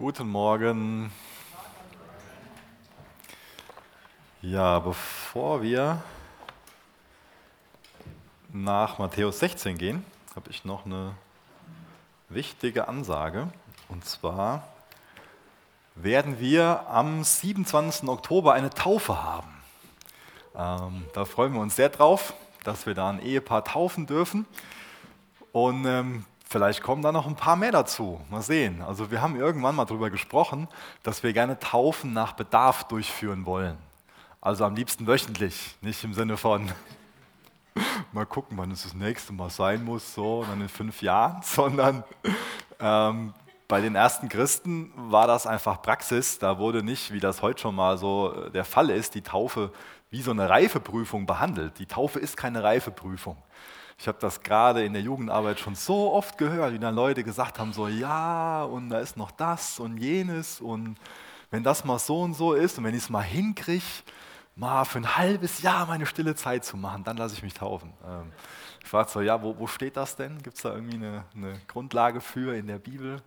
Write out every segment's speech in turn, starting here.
Guten Morgen. Ja, bevor wir nach Matthäus 16 gehen, habe ich noch eine wichtige Ansage. Und zwar werden wir am 27. Oktober eine Taufe haben. Ähm, da freuen wir uns sehr drauf, dass wir da ein Ehepaar taufen dürfen. Und ähm, vielleicht kommen da noch ein paar mehr dazu. Mal sehen. Also wir haben irgendwann mal darüber gesprochen, dass wir gerne Taufen nach Bedarf durchführen wollen. Also am liebsten wöchentlich, nicht im Sinne von mal gucken, wann es das nächste Mal sein muss, so dann in fünf Jahren, sondern ähm, bei den ersten Christen war das einfach Praxis. Da wurde nicht, wie das heute schon mal so äh, der Fall ist, die Taufe wie so eine Reifeprüfung behandelt. Die Taufe ist keine Reifeprüfung. Ich habe das gerade in der Jugendarbeit schon so oft gehört, wie dann Leute gesagt haben, so ja, und da ist noch das und jenes und wenn das mal so und so ist und wenn ich es mal hinkriege, mal für ein halbes Jahr meine stille Zeit zu machen, dann lasse ich mich taufen. Ähm, ich frage so, ja, wo, wo steht das denn? Gibt es da irgendwie eine, eine Grundlage für in der Bibel?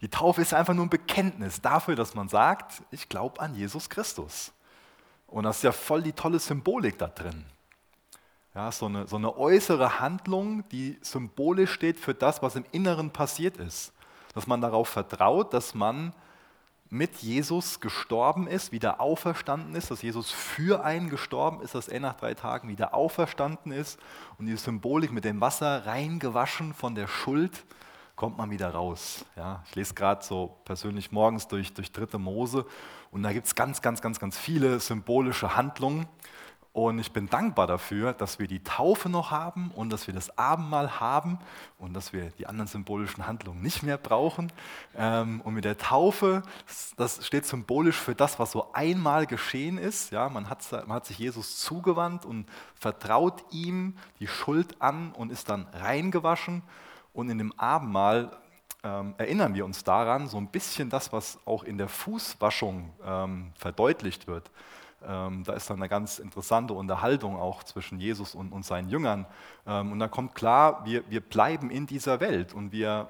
Die Taufe ist einfach nur ein Bekenntnis dafür, dass man sagt, ich glaube an Jesus Christus. Und das ist ja voll die tolle Symbolik da drin. Ja, so, eine, so eine äußere Handlung, die symbolisch steht für das, was im Inneren passiert ist. Dass man darauf vertraut, dass man mit Jesus gestorben ist, wieder auferstanden ist, dass Jesus für einen gestorben ist, dass er nach drei Tagen wieder auferstanden ist und die Symbolik mit dem Wasser reingewaschen von der Schuld, kommt man wieder raus. Ja, ich lese gerade so persönlich morgens durch, durch dritte Mose und da gibt es ganz, ganz, ganz, ganz viele symbolische Handlungen und ich bin dankbar dafür, dass wir die Taufe noch haben und dass wir das Abendmahl haben und dass wir die anderen symbolischen Handlungen nicht mehr brauchen. Ähm, und mit der Taufe, das steht symbolisch für das, was so einmal geschehen ist. Ja, man, hat, man hat sich Jesus zugewandt und vertraut ihm die Schuld an und ist dann reingewaschen. Und in dem Abendmahl ähm, erinnern wir uns daran, so ein bisschen das, was auch in der Fußwaschung ähm, verdeutlicht wird. Ähm, da ist dann eine ganz interessante Unterhaltung auch zwischen Jesus und, und seinen Jüngern. Ähm, und da kommt klar, wir, wir bleiben in dieser Welt und wir,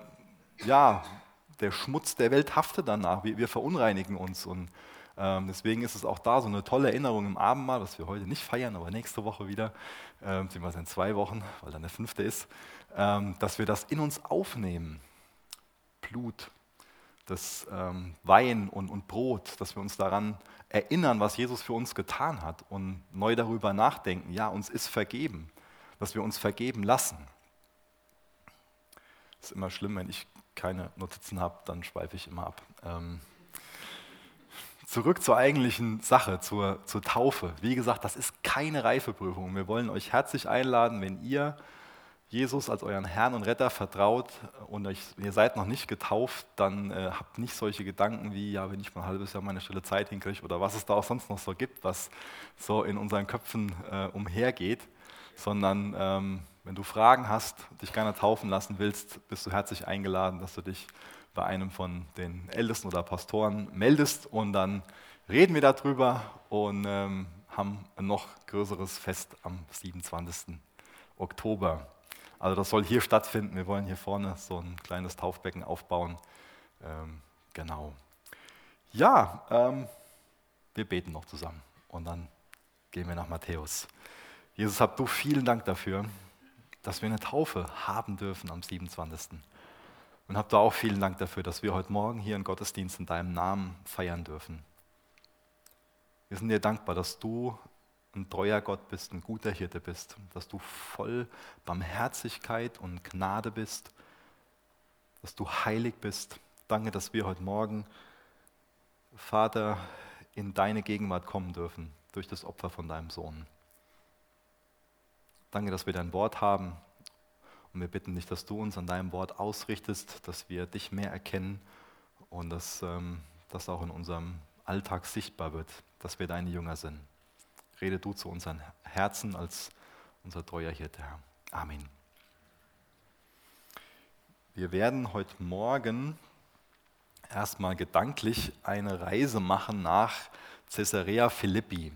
ja, der Schmutz der Welt haftet danach, wir, wir verunreinigen uns. Und ähm, deswegen ist es auch da so eine tolle Erinnerung im Abendmahl, was wir heute nicht feiern, aber nächste Woche wieder, äh, beziehungsweise in zwei Wochen, weil dann der fünfte ist, ähm, dass wir das in uns aufnehmen. Blut, das ähm, Wein und, und Brot, dass wir uns daran erinnern, was Jesus für uns getan hat und neu darüber nachdenken, ja, uns ist vergeben, dass wir uns vergeben lassen. Ist immer schlimm, wenn ich keine Notizen habe, dann schweife ich immer ab. Ähm, zurück zur eigentlichen Sache, zur, zur Taufe. Wie gesagt, das ist keine Reifeprüfung. Wir wollen euch herzlich einladen, wenn ihr Jesus als euren Herrn und Retter vertraut und ihr seid noch nicht getauft, dann äh, habt nicht solche Gedanken wie, ja, wenn ich mal ein halbes Jahr meine stille Zeit hinkriege oder was es da auch sonst noch so gibt, was so in unseren Köpfen äh, umhergeht, sondern ähm, wenn du Fragen hast, dich gerne taufen lassen willst, bist du herzlich eingeladen, dass du dich bei einem von den Ältesten oder Pastoren meldest und dann reden wir darüber und ähm, haben ein noch größeres Fest am 27. Oktober. Also das soll hier stattfinden. Wir wollen hier vorne so ein kleines Taufbecken aufbauen. Ähm, genau. Ja, ähm, wir beten noch zusammen und dann gehen wir nach Matthäus. Jesus, hab du vielen Dank dafür, dass wir eine Taufe haben dürfen am 27. Und hab du auch vielen Dank dafür, dass wir heute Morgen hier einen Gottesdienst in deinem Namen feiern dürfen. Wir sind dir dankbar, dass du ein treuer Gott bist, ein guter Hirte bist, dass du voll Barmherzigkeit und Gnade bist, dass du heilig bist. Danke, dass wir heute Morgen, Vater, in deine Gegenwart kommen dürfen durch das Opfer von deinem Sohn. Danke, dass wir dein Wort haben und wir bitten dich, dass du uns an deinem Wort ausrichtest, dass wir dich mehr erkennen und dass ähm, das auch in unserem Alltag sichtbar wird, dass wir deine Jünger sind. Rede du zu unseren Herzen als unser treuer Hirte, Herr. Amen. Wir werden heute Morgen erstmal gedanklich eine Reise machen nach Caesarea Philippi.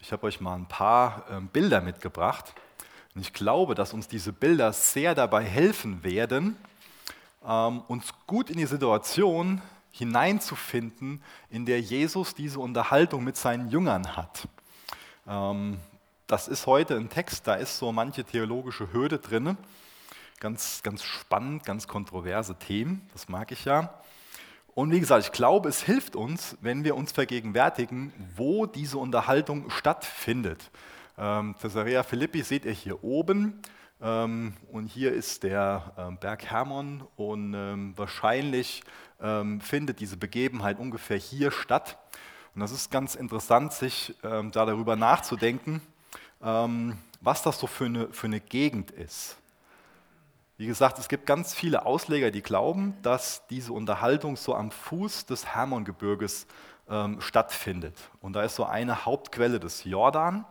Ich habe euch mal ein paar äh, Bilder mitgebracht. Und ich glaube, dass uns diese Bilder sehr dabei helfen werden, ähm, uns gut in die Situation hineinzufinden, in der Jesus diese Unterhaltung mit seinen Jüngern hat. Ähm, das ist heute ein Text, da ist so manche theologische Hürde drin. Ganz, ganz spannend, ganz kontroverse Themen, das mag ich ja. Und wie gesagt, ich glaube, es hilft uns, wenn wir uns vergegenwärtigen, wo diese Unterhaltung stattfindet. Ähm, Caesarea Philippi seht ihr hier oben. Ähm, und hier ist der ähm, Berg Hermon und ähm, wahrscheinlich ähm, findet diese Begebenheit ungefähr hier statt. Und das ist ganz interessant, sich ähm, da darüber nachzudenken, was das so für eine, für eine Gegend ist. Wie gesagt, es gibt ganz viele Ausleger, die glauben, dass diese Unterhaltung so am Fuß des Hermongebirges ähm, stattfindet. Und da ist so eine Hauptquelle des Jordan.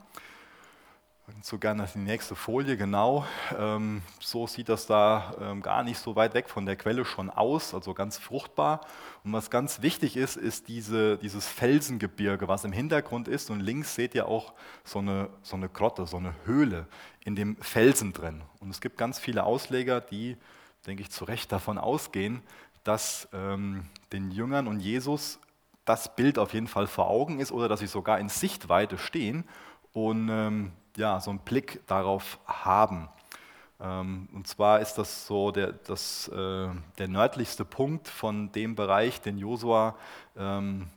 So gerne die nächste Folie, genau. Ähm, so sieht das da ähm, gar nicht so weit weg von der Quelle schon aus, also ganz fruchtbar. Und was ganz wichtig ist, ist diese, dieses Felsengebirge, was im Hintergrund ist. Und links seht ihr auch so eine, so eine Grotte, so eine Höhle in dem Felsen drin. Und es gibt ganz viele Ausleger, die, denke ich, zu Recht davon ausgehen, dass ähm, den Jüngern und Jesus das Bild auf jeden Fall vor Augen ist oder dass sie sogar in Sichtweite stehen und ähm, ja, so einen Blick darauf haben. Ähm, und zwar ist das so der, das, äh, der nördlichste Punkt von dem Bereich, den Josua ähm,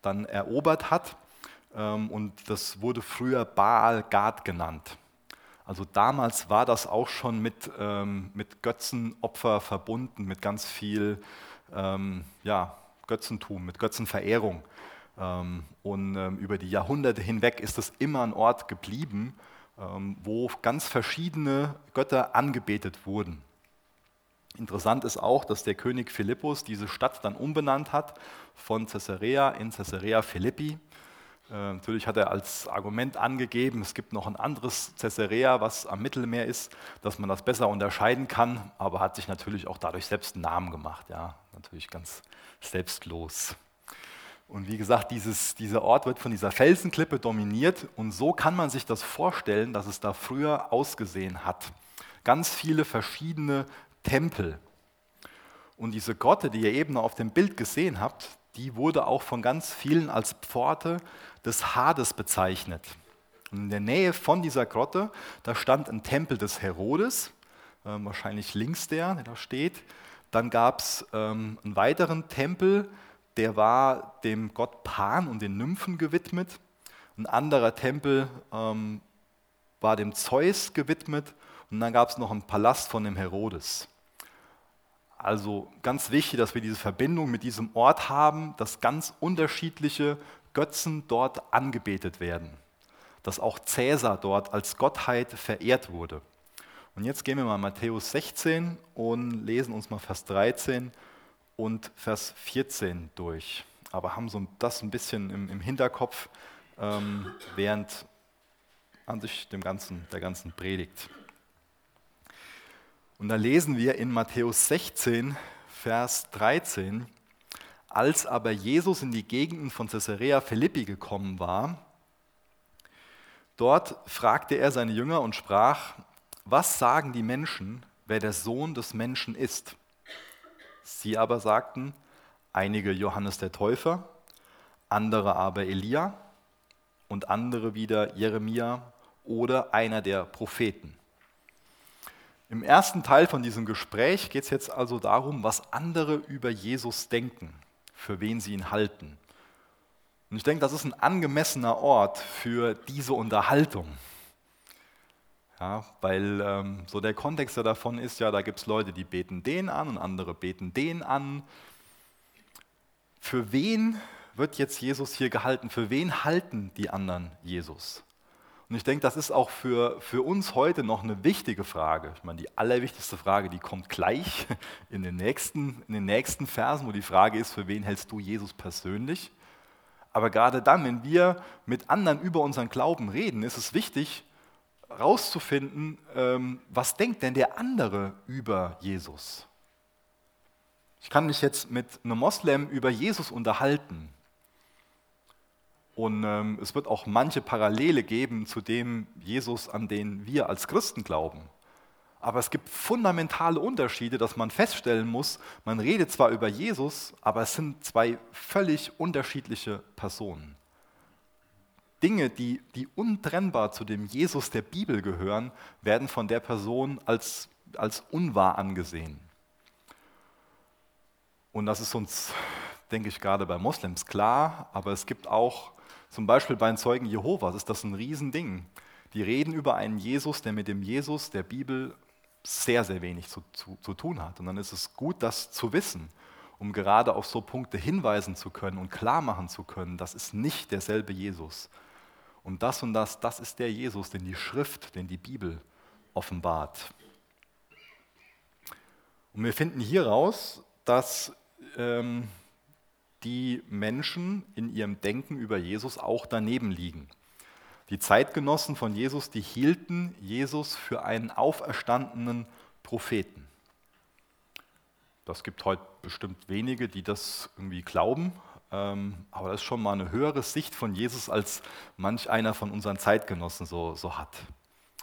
dann erobert hat. Ähm, und das wurde früher Baal Gad genannt. Also damals war das auch schon mit, mit Götzenopfer verbunden, mit ganz viel ja, Götzentum, mit Götzenverehrung. Ähm, und ähm, über die Jahrhunderte hinweg ist es immer ein Ort geblieben, ähm, wo ganz verschiedene Götter angebetet wurden. Interessant ist auch, dass der König Philippus diese Stadt dann umbenannt hat von Caesarea in Caesarea Philippi. Natürlich hat er als Argument angegeben, es gibt noch ein anderes Caesarea, was am Mittelmeer ist, dass man das besser unterscheiden kann, aber hat sich natürlich auch dadurch selbst einen Namen gemacht. Ja, natürlich ganz selbstlos. Und wie gesagt, dieses, dieser Ort wird von dieser Felsenklippe dominiert und so kann man sich das vorstellen, dass es da früher ausgesehen hat. Ganz viele verschiedene Tempel. Und diese Grotte, die ihr eben auf dem Bild gesehen habt, die wurde auch von ganz vielen als Pforte des Hades bezeichnet. Und in der Nähe von dieser Grotte, da stand ein Tempel des Herodes, äh, wahrscheinlich links der, der da steht. Dann gab es ähm, einen weiteren Tempel, der war dem Gott Pan und den Nymphen gewidmet. Ein anderer Tempel ähm, war dem Zeus gewidmet. Und dann gab es noch einen Palast von dem Herodes. Also ganz wichtig, dass wir diese Verbindung mit diesem Ort haben, dass ganz unterschiedliche Götzen dort angebetet werden. Dass auch Cäsar dort als Gottheit verehrt wurde. Und jetzt gehen wir mal Matthäus 16 und lesen uns mal Vers 13 und Vers 14 durch, aber haben so das ein bisschen im, im Hinterkopf ähm, während an sich dem ganzen, der ganzen Predigt. Und da lesen wir in Matthäus 16, Vers 13, als aber Jesus in die Gegenden von Caesarea Philippi gekommen war, dort fragte er seine Jünger und sprach, was sagen die Menschen, wer der Sohn des Menschen ist? Sie aber sagten, einige Johannes der Täufer, andere aber Elia und andere wieder Jeremia oder einer der Propheten. Im ersten Teil von diesem Gespräch geht es jetzt also darum, was andere über Jesus denken, für wen sie ihn halten. Und ich denke, das ist ein angemessener Ort für diese Unterhaltung. Ja, weil ähm, so der Kontext ja davon ist ja, da gibt es Leute, die beten den an und andere beten den an. Für wen wird jetzt Jesus hier gehalten? Für wen halten die anderen Jesus? Und ich denke, das ist auch für, für uns heute noch eine wichtige Frage. Ich meine, die allerwichtigste Frage, die kommt gleich in den, nächsten, in den nächsten Versen, wo die Frage ist, für wen hältst du Jesus persönlich? Aber gerade dann, wenn wir mit anderen über unseren Glauben reden, ist es wichtig, rauszufinden, ähm, was denkt denn der andere über Jesus. Ich kann mich jetzt mit einem Moslem über Jesus unterhalten. Und ähm, es wird auch manche Parallele geben zu dem Jesus, an den wir als Christen glauben. aber es gibt fundamentale Unterschiede, dass man feststellen muss, man redet zwar über Jesus, aber es sind zwei völlig unterschiedliche Personen. Dinge, die, die untrennbar zu dem Jesus der Bibel gehören, werden von der Person als, als unwahr angesehen. Und das ist uns, denke ich, gerade bei Moslems klar, aber es gibt auch zum Beispiel bei den Zeugen Jehovas, ist das ein Riesending. Die reden über einen Jesus, der mit dem Jesus der Bibel sehr, sehr wenig zu, zu, zu tun hat. Und dann ist es gut, das zu wissen, um gerade auf so Punkte hinweisen zu können und klar machen zu können, das ist nicht derselbe Jesus. Und das und das, das ist der Jesus, den die Schrift, den die Bibel offenbart. Und wir finden hier raus, dass ähm, die Menschen in ihrem Denken über Jesus auch daneben liegen. Die Zeitgenossen von Jesus, die hielten Jesus für einen auferstandenen Propheten. Das gibt heute bestimmt wenige, die das irgendwie glauben, aber das ist schon mal eine höhere Sicht von Jesus, als manch einer von unseren Zeitgenossen so, so hat.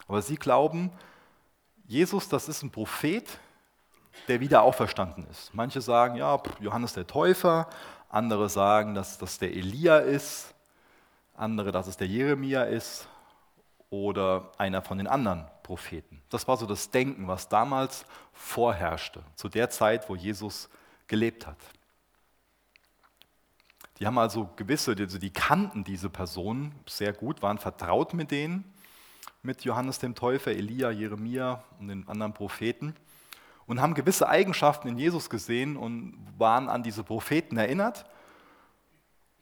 Aber sie glauben, Jesus, das ist ein Prophet, der wieder auferstanden ist. Manche sagen, ja, Johannes der Täufer, andere sagen, dass das der Elia ist andere, dass es der Jeremia ist oder einer von den anderen Propheten. Das war so das Denken, was damals vorherrschte, zu der Zeit, wo Jesus gelebt hat. Die haben also gewisse, also die kannten diese Personen sehr gut, waren vertraut mit denen, mit Johannes dem Täufer, Elia, Jeremia und den anderen Propheten und haben gewisse Eigenschaften in Jesus gesehen und waren an diese Propheten erinnert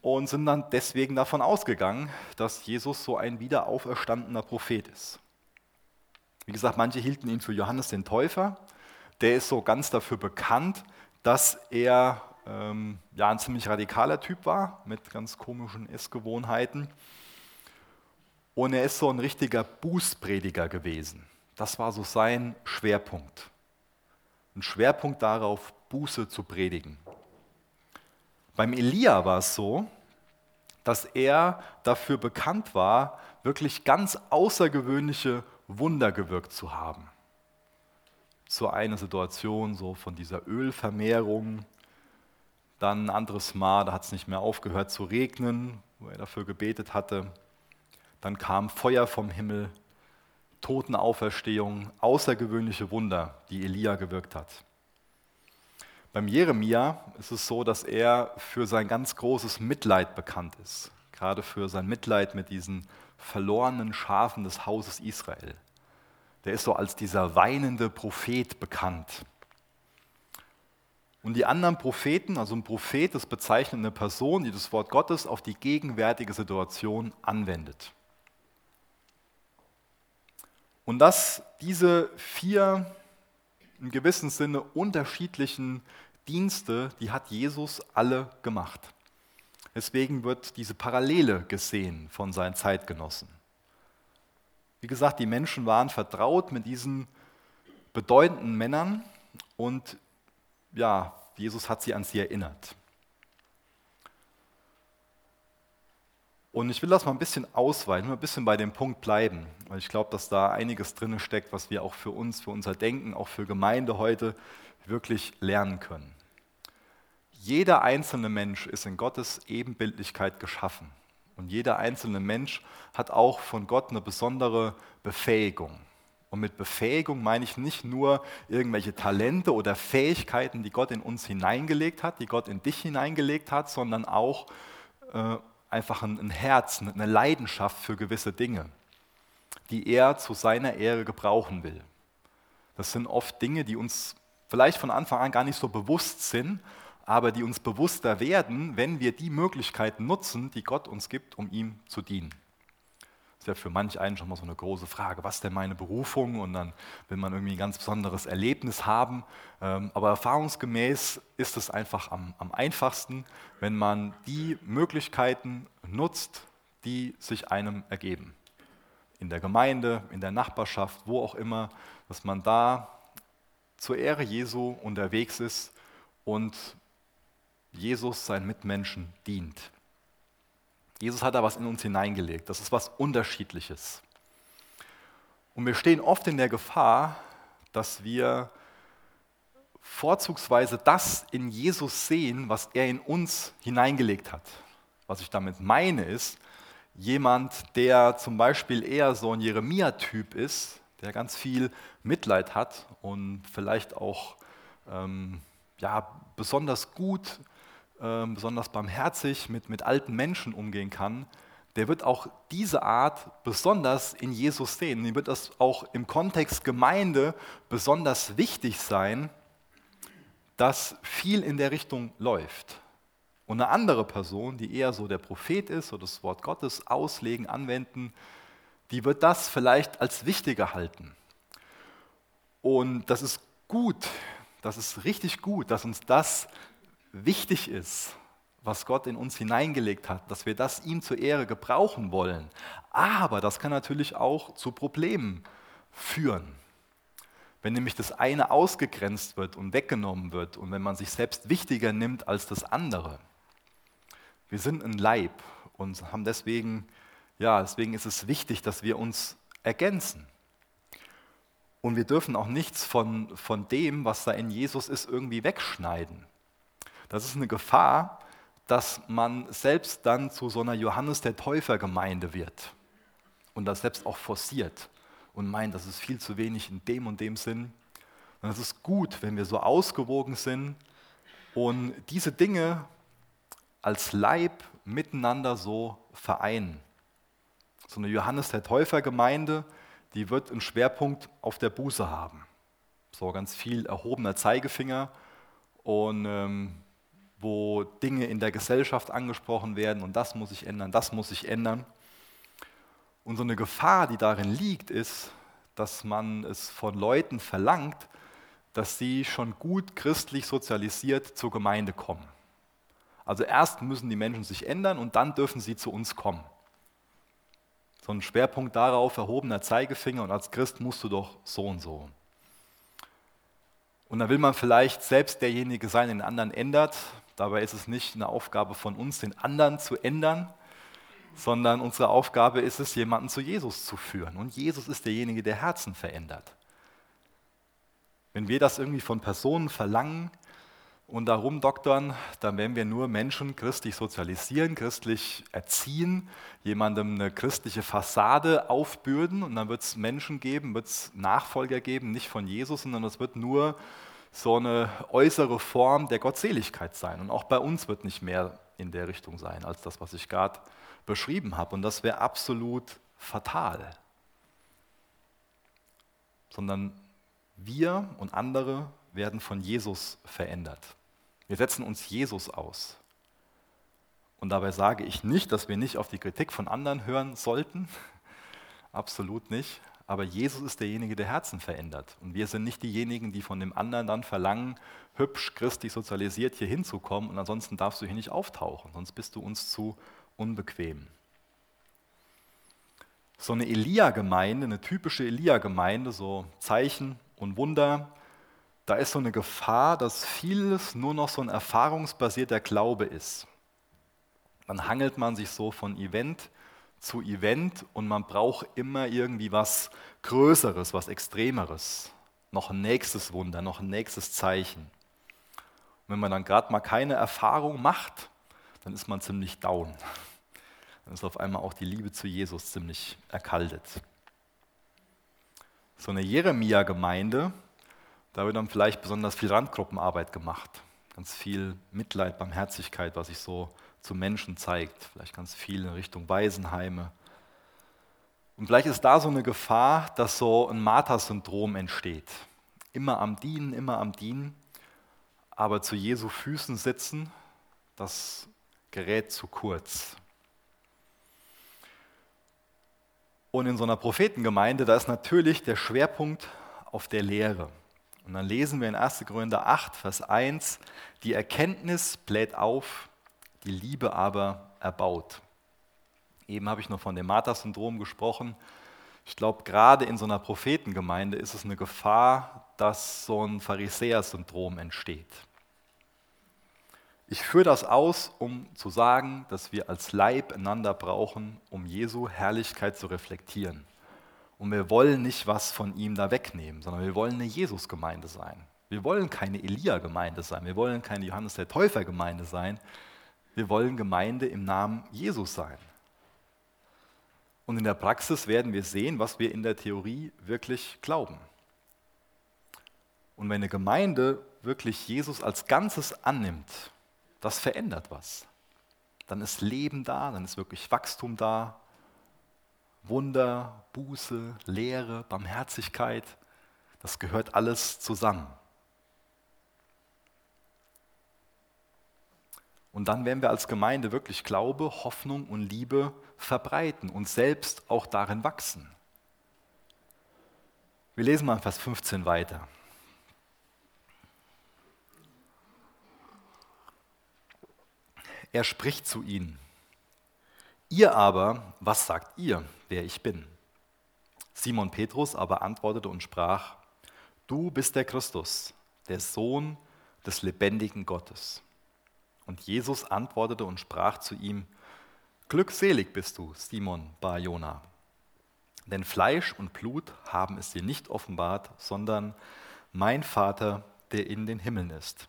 und sind dann deswegen davon ausgegangen, dass Jesus so ein wiederauferstandener Prophet ist. Wie gesagt, manche hielten ihn für Johannes den Täufer. Der ist so ganz dafür bekannt, dass er ähm, ja, ein ziemlich radikaler Typ war, mit ganz komischen Essgewohnheiten. Und er ist so ein richtiger Bußprediger gewesen. Das war so sein Schwerpunkt. Ein Schwerpunkt darauf, Buße zu predigen. Beim Elia war es so, dass er dafür bekannt war, wirklich ganz außergewöhnliche Wunder gewirkt zu haben. So eine Situation so von dieser Ölvermehrung, dann ein anderes Mal, da hat es nicht mehr aufgehört zu regnen, wo er dafür gebetet hatte. Dann kam Feuer vom Himmel, Totenauferstehung, außergewöhnliche Wunder, die Elia gewirkt hat. Beim Jeremia ist es so, dass er für sein ganz großes Mitleid bekannt ist, gerade für sein Mitleid mit diesen verlorenen Schafen des Hauses Israel. Der ist so als dieser weinende Prophet bekannt. Und die anderen Propheten, also ein Prophet, das bezeichnet eine Person, die das Wort Gottes auf die gegenwärtige Situation anwendet. Und dass diese vier in gewissem Sinne unterschiedlichen Dienste, die hat Jesus alle gemacht. Deswegen wird diese Parallele gesehen von seinen Zeitgenossen. Wie gesagt, die Menschen waren vertraut mit diesen bedeutenden Männern und ja, Jesus hat sie an sie erinnert. Und ich will das mal ein bisschen ausweiten, ein bisschen bei dem Punkt bleiben, weil ich glaube, dass da einiges drin steckt, was wir auch für uns, für unser Denken, auch für Gemeinde heute wirklich lernen können. Jeder einzelne Mensch ist in Gottes Ebenbildlichkeit geschaffen. Und jeder einzelne Mensch hat auch von Gott eine besondere Befähigung. Und mit Befähigung meine ich nicht nur irgendwelche Talente oder Fähigkeiten, die Gott in uns hineingelegt hat, die Gott in dich hineingelegt hat, sondern auch äh, einfach ein, ein Herz, eine Leidenschaft für gewisse Dinge, die er zu seiner Ehre gebrauchen will. Das sind oft Dinge, die uns vielleicht von Anfang an gar nicht so bewusst sind, aber die uns bewusster werden, wenn wir die Möglichkeiten nutzen, die Gott uns gibt, um ihm zu dienen. Ist ja für manch einen schon mal so eine große Frage, was ist denn meine Berufung? Und dann will man irgendwie ein ganz besonderes Erlebnis haben. Ähm, aber erfahrungsgemäß ist es einfach am, am einfachsten, wenn man die Möglichkeiten nutzt, die sich einem ergeben. In der Gemeinde, in der Nachbarschaft, wo auch immer, dass man da zur Ehre Jesu unterwegs ist und Jesus seinen Mitmenschen dient. Jesus hat da was in uns hineingelegt. Das ist was Unterschiedliches. Und wir stehen oft in der Gefahr, dass wir vorzugsweise das in Jesus sehen, was er in uns hineingelegt hat. Was ich damit meine ist, jemand, der zum Beispiel eher so ein Jeremia-Typ ist, der ganz viel Mitleid hat und vielleicht auch ähm, ja, besonders gut, ähm, besonders barmherzig mit, mit alten Menschen umgehen kann, der wird auch diese Art besonders in Jesus sehen. Ihm wird das auch im Kontext Gemeinde besonders wichtig sein, dass viel in der Richtung läuft. Und eine andere Person, die eher so der Prophet ist oder das Wort Gottes auslegen, anwenden, die wird das vielleicht als wichtiger halten. Und das ist gut, das ist richtig gut, dass uns das wichtig ist, was Gott in uns hineingelegt hat, dass wir das ihm zur Ehre gebrauchen wollen. Aber das kann natürlich auch zu Problemen führen. Wenn nämlich das eine ausgegrenzt wird und weggenommen wird und wenn man sich selbst wichtiger nimmt als das andere. Wir sind ein Leib und haben deswegen, ja, deswegen ist es wichtig, dass wir uns ergänzen. Und wir dürfen auch nichts von, von dem, was da in Jesus ist, irgendwie wegschneiden. Das ist eine Gefahr, dass man selbst dann zu so einer Johannes der Täufer Gemeinde wird und das selbst auch forciert und meint, das ist viel zu wenig in dem und dem Sinn. Und es ist gut, wenn wir so ausgewogen sind und diese Dinge als Leib miteinander so vereinen. So eine Johannes der Täufer Gemeinde, die wird einen Schwerpunkt auf der Buße haben. So ganz viel erhobener Zeigefinger und ähm, wo Dinge in der Gesellschaft angesprochen werden und das muss sich ändern, das muss sich ändern. Und so eine Gefahr, die darin liegt, ist, dass man es von Leuten verlangt, dass sie schon gut christlich sozialisiert zur Gemeinde kommen. Also erst müssen die Menschen sich ändern und dann dürfen sie zu uns kommen. So ein Schwerpunkt darauf, erhobener Zeigefinger und als Christ musst du doch so und so. Und dann will man vielleicht selbst derjenige sein, den anderen ändert. Dabei ist es nicht eine Aufgabe von uns, den anderen zu ändern, sondern unsere Aufgabe ist es, jemanden zu Jesus zu führen. Und Jesus ist derjenige, der Herzen verändert. Wenn wir das irgendwie von Personen verlangen und darum doktern, dann werden wir nur Menschen christlich sozialisieren, christlich erziehen, jemandem eine christliche Fassade aufbürden und dann wird es Menschen geben, wird es Nachfolger geben, nicht von Jesus, sondern es wird nur so eine äußere Form der Gottseligkeit sein. Und auch bei uns wird nicht mehr in der Richtung sein, als das, was ich gerade beschrieben habe. Und das wäre absolut fatal. Sondern wir und andere werden von Jesus verändert. Wir setzen uns Jesus aus. Und dabei sage ich nicht, dass wir nicht auf die Kritik von anderen hören sollten. Absolut nicht. Aber Jesus ist derjenige, der Herzen verändert. Und wir sind nicht diejenigen, die von dem anderen dann verlangen, hübsch christlich sozialisiert hier hinzukommen und ansonsten darfst du hier nicht auftauchen, sonst bist du uns zu unbequem. So eine Elia-Gemeinde, eine typische Elia-Gemeinde, so Zeichen und Wunder, da ist so eine Gefahr, dass vieles nur noch so ein erfahrungsbasierter Glaube ist. Dann hangelt man sich so von Event zu Event und man braucht immer irgendwie was Größeres, was Extremeres. Noch ein nächstes Wunder, noch ein nächstes Zeichen. Und wenn man dann gerade mal keine Erfahrung macht, dann ist man ziemlich down. Dann ist auf einmal auch die Liebe zu Jesus ziemlich erkaltet. So eine Jeremia-Gemeinde, da wird dann vielleicht besonders viel Randgruppenarbeit gemacht. Ganz viel Mitleid, Barmherzigkeit, was sich so zu Menschen zeigt. Vielleicht ganz viel in Richtung Waisenheime. Und vielleicht ist da so eine Gefahr, dass so ein Martha-Syndrom entsteht. Immer am Dienen, immer am Dienen, aber zu Jesu Füßen sitzen, das gerät zu kurz. Und in so einer Prophetengemeinde, da ist natürlich der Schwerpunkt auf der Lehre. Und dann lesen wir in 1. Korinther 8, Vers 1, die Erkenntnis bläht auf, die Liebe aber erbaut. Eben habe ich noch von dem Martha-Syndrom gesprochen. Ich glaube, gerade in so einer Prophetengemeinde ist es eine Gefahr, dass so ein Pharisäer-Syndrom entsteht. Ich führe das aus, um zu sagen, dass wir als Leib einander brauchen, um Jesu Herrlichkeit zu reflektieren. Und wir wollen nicht was von ihm da wegnehmen, sondern wir wollen eine Jesus-Gemeinde sein. Wir wollen keine Elia-Gemeinde sein. Wir wollen keine Johannes der Täufer-Gemeinde sein. Wir wollen Gemeinde im Namen Jesus sein. Und in der Praxis werden wir sehen, was wir in der Theorie wirklich glauben. Und wenn eine Gemeinde wirklich Jesus als Ganzes annimmt, das verändert was. Dann ist Leben da, dann ist wirklich Wachstum da, Wunder, Buße, Lehre, Barmherzigkeit, das gehört alles zusammen. Und dann werden wir als Gemeinde wirklich Glaube, Hoffnung und Liebe verbreiten und selbst auch darin wachsen. Wir lesen mal Vers 15 weiter. Er spricht zu ihnen. Ihr aber, was sagt ihr, wer ich bin? Simon Petrus aber antwortete und sprach, du bist der Christus, der Sohn des lebendigen Gottes. Und Jesus antwortete und sprach zu ihm, Glückselig bist du, Simon Bar-Jona, denn Fleisch und Blut haben es dir nicht offenbart, sondern mein Vater, der in den Himmeln ist.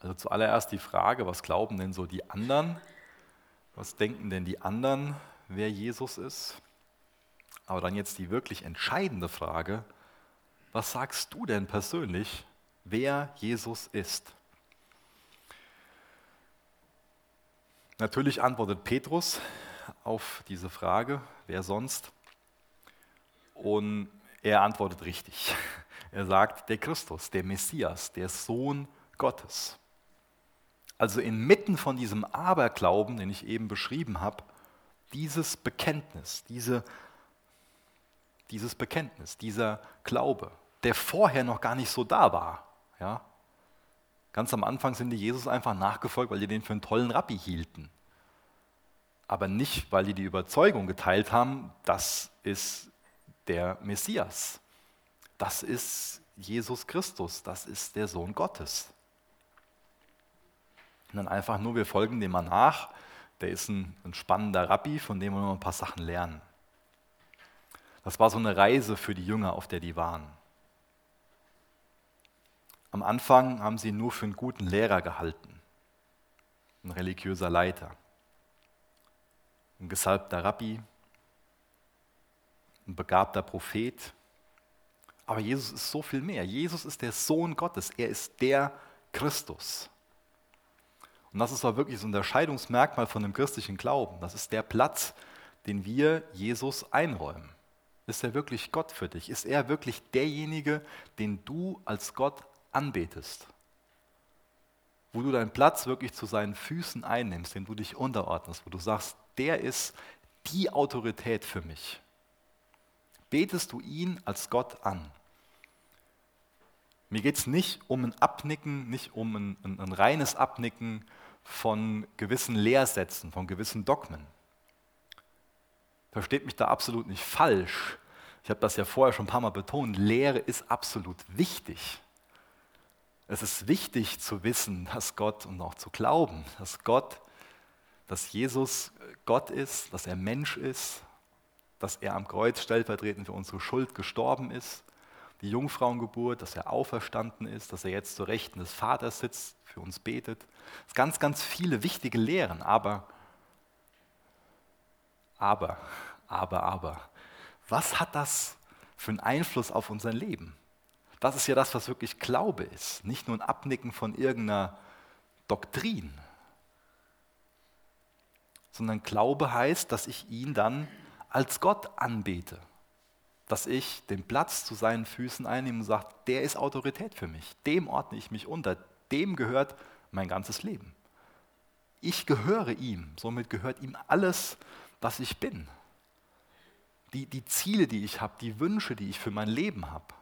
Also zuallererst die Frage, was glauben denn so die anderen? Was denken denn die anderen, wer Jesus ist? Aber dann jetzt die wirklich entscheidende Frage, was sagst du denn persönlich, wer Jesus ist? Natürlich antwortet Petrus auf diese Frage, wer sonst? Und er antwortet richtig. Er sagt, der Christus, der Messias, der Sohn Gottes. Also inmitten von diesem Aberglauben, den ich eben beschrieben habe, dieses Bekenntnis, diese, dieses Bekenntnis, dieser Glaube, der vorher noch gar nicht so da war. Ja? Ganz am Anfang sind die Jesus einfach nachgefolgt, weil die den für einen tollen Rabbi hielten. Aber nicht, weil die die Überzeugung geteilt haben, das ist der Messias. Das ist Jesus Christus, das ist der Sohn Gottes. Und dann einfach nur, wir folgen dem mal nach. Der ist ein, ein spannender Rabbi, von dem wir noch ein paar Sachen lernen. Das war so eine Reise für die Jünger, auf der die waren. Am Anfang haben sie ihn nur für einen guten Lehrer gehalten, ein religiöser Leiter, ein gesalbter Rabbi, ein begabter Prophet. Aber Jesus ist so viel mehr. Jesus ist der Sohn Gottes. Er ist der Christus. Und das ist auch wirklich ein Unterscheidungsmerkmal von dem christlichen Glauben. Das ist der Platz, den wir Jesus einräumen. Ist er wirklich Gott für dich? Ist er wirklich derjenige, den du als Gott anbetest? Wo du deinen Platz wirklich zu seinen Füßen einnimmst, den du dich unterordnest, wo du sagst, der ist die Autorität für mich. Betest du ihn als Gott an? Mir geht es nicht um ein Abnicken, nicht um ein, ein, ein reines Abnicken von gewissen Lehrsätzen, von gewissen Dogmen. Versteht mich da absolut nicht falsch. Ich habe das ja vorher schon ein paar Mal betont. Lehre ist absolut wichtig. Es ist wichtig zu wissen, dass Gott und auch zu glauben, dass Gott, dass Jesus Gott ist, dass er Mensch ist, dass er am Kreuz stellvertretend für unsere Schuld gestorben ist, die Jungfrauengeburt, dass er auferstanden ist, dass er jetzt zur Rechten des Vaters sitzt, für uns betet. Es ganz, ganz viele wichtige Lehren, aber, aber, aber, aber, was hat das für einen Einfluss auf unser Leben? Das ist ja das, was wirklich Glaube ist, nicht nur ein Abnicken von irgendeiner Doktrin, sondern Glaube heißt, dass ich ihn dann als Gott anbete, dass ich den Platz zu seinen Füßen einnehme und sage, der ist Autorität für mich, dem ordne ich mich unter, dem gehört mein ganzes Leben. Ich gehöre ihm, somit gehört ihm alles, was ich bin. Die, die Ziele, die ich habe, die Wünsche, die ich für mein Leben habe,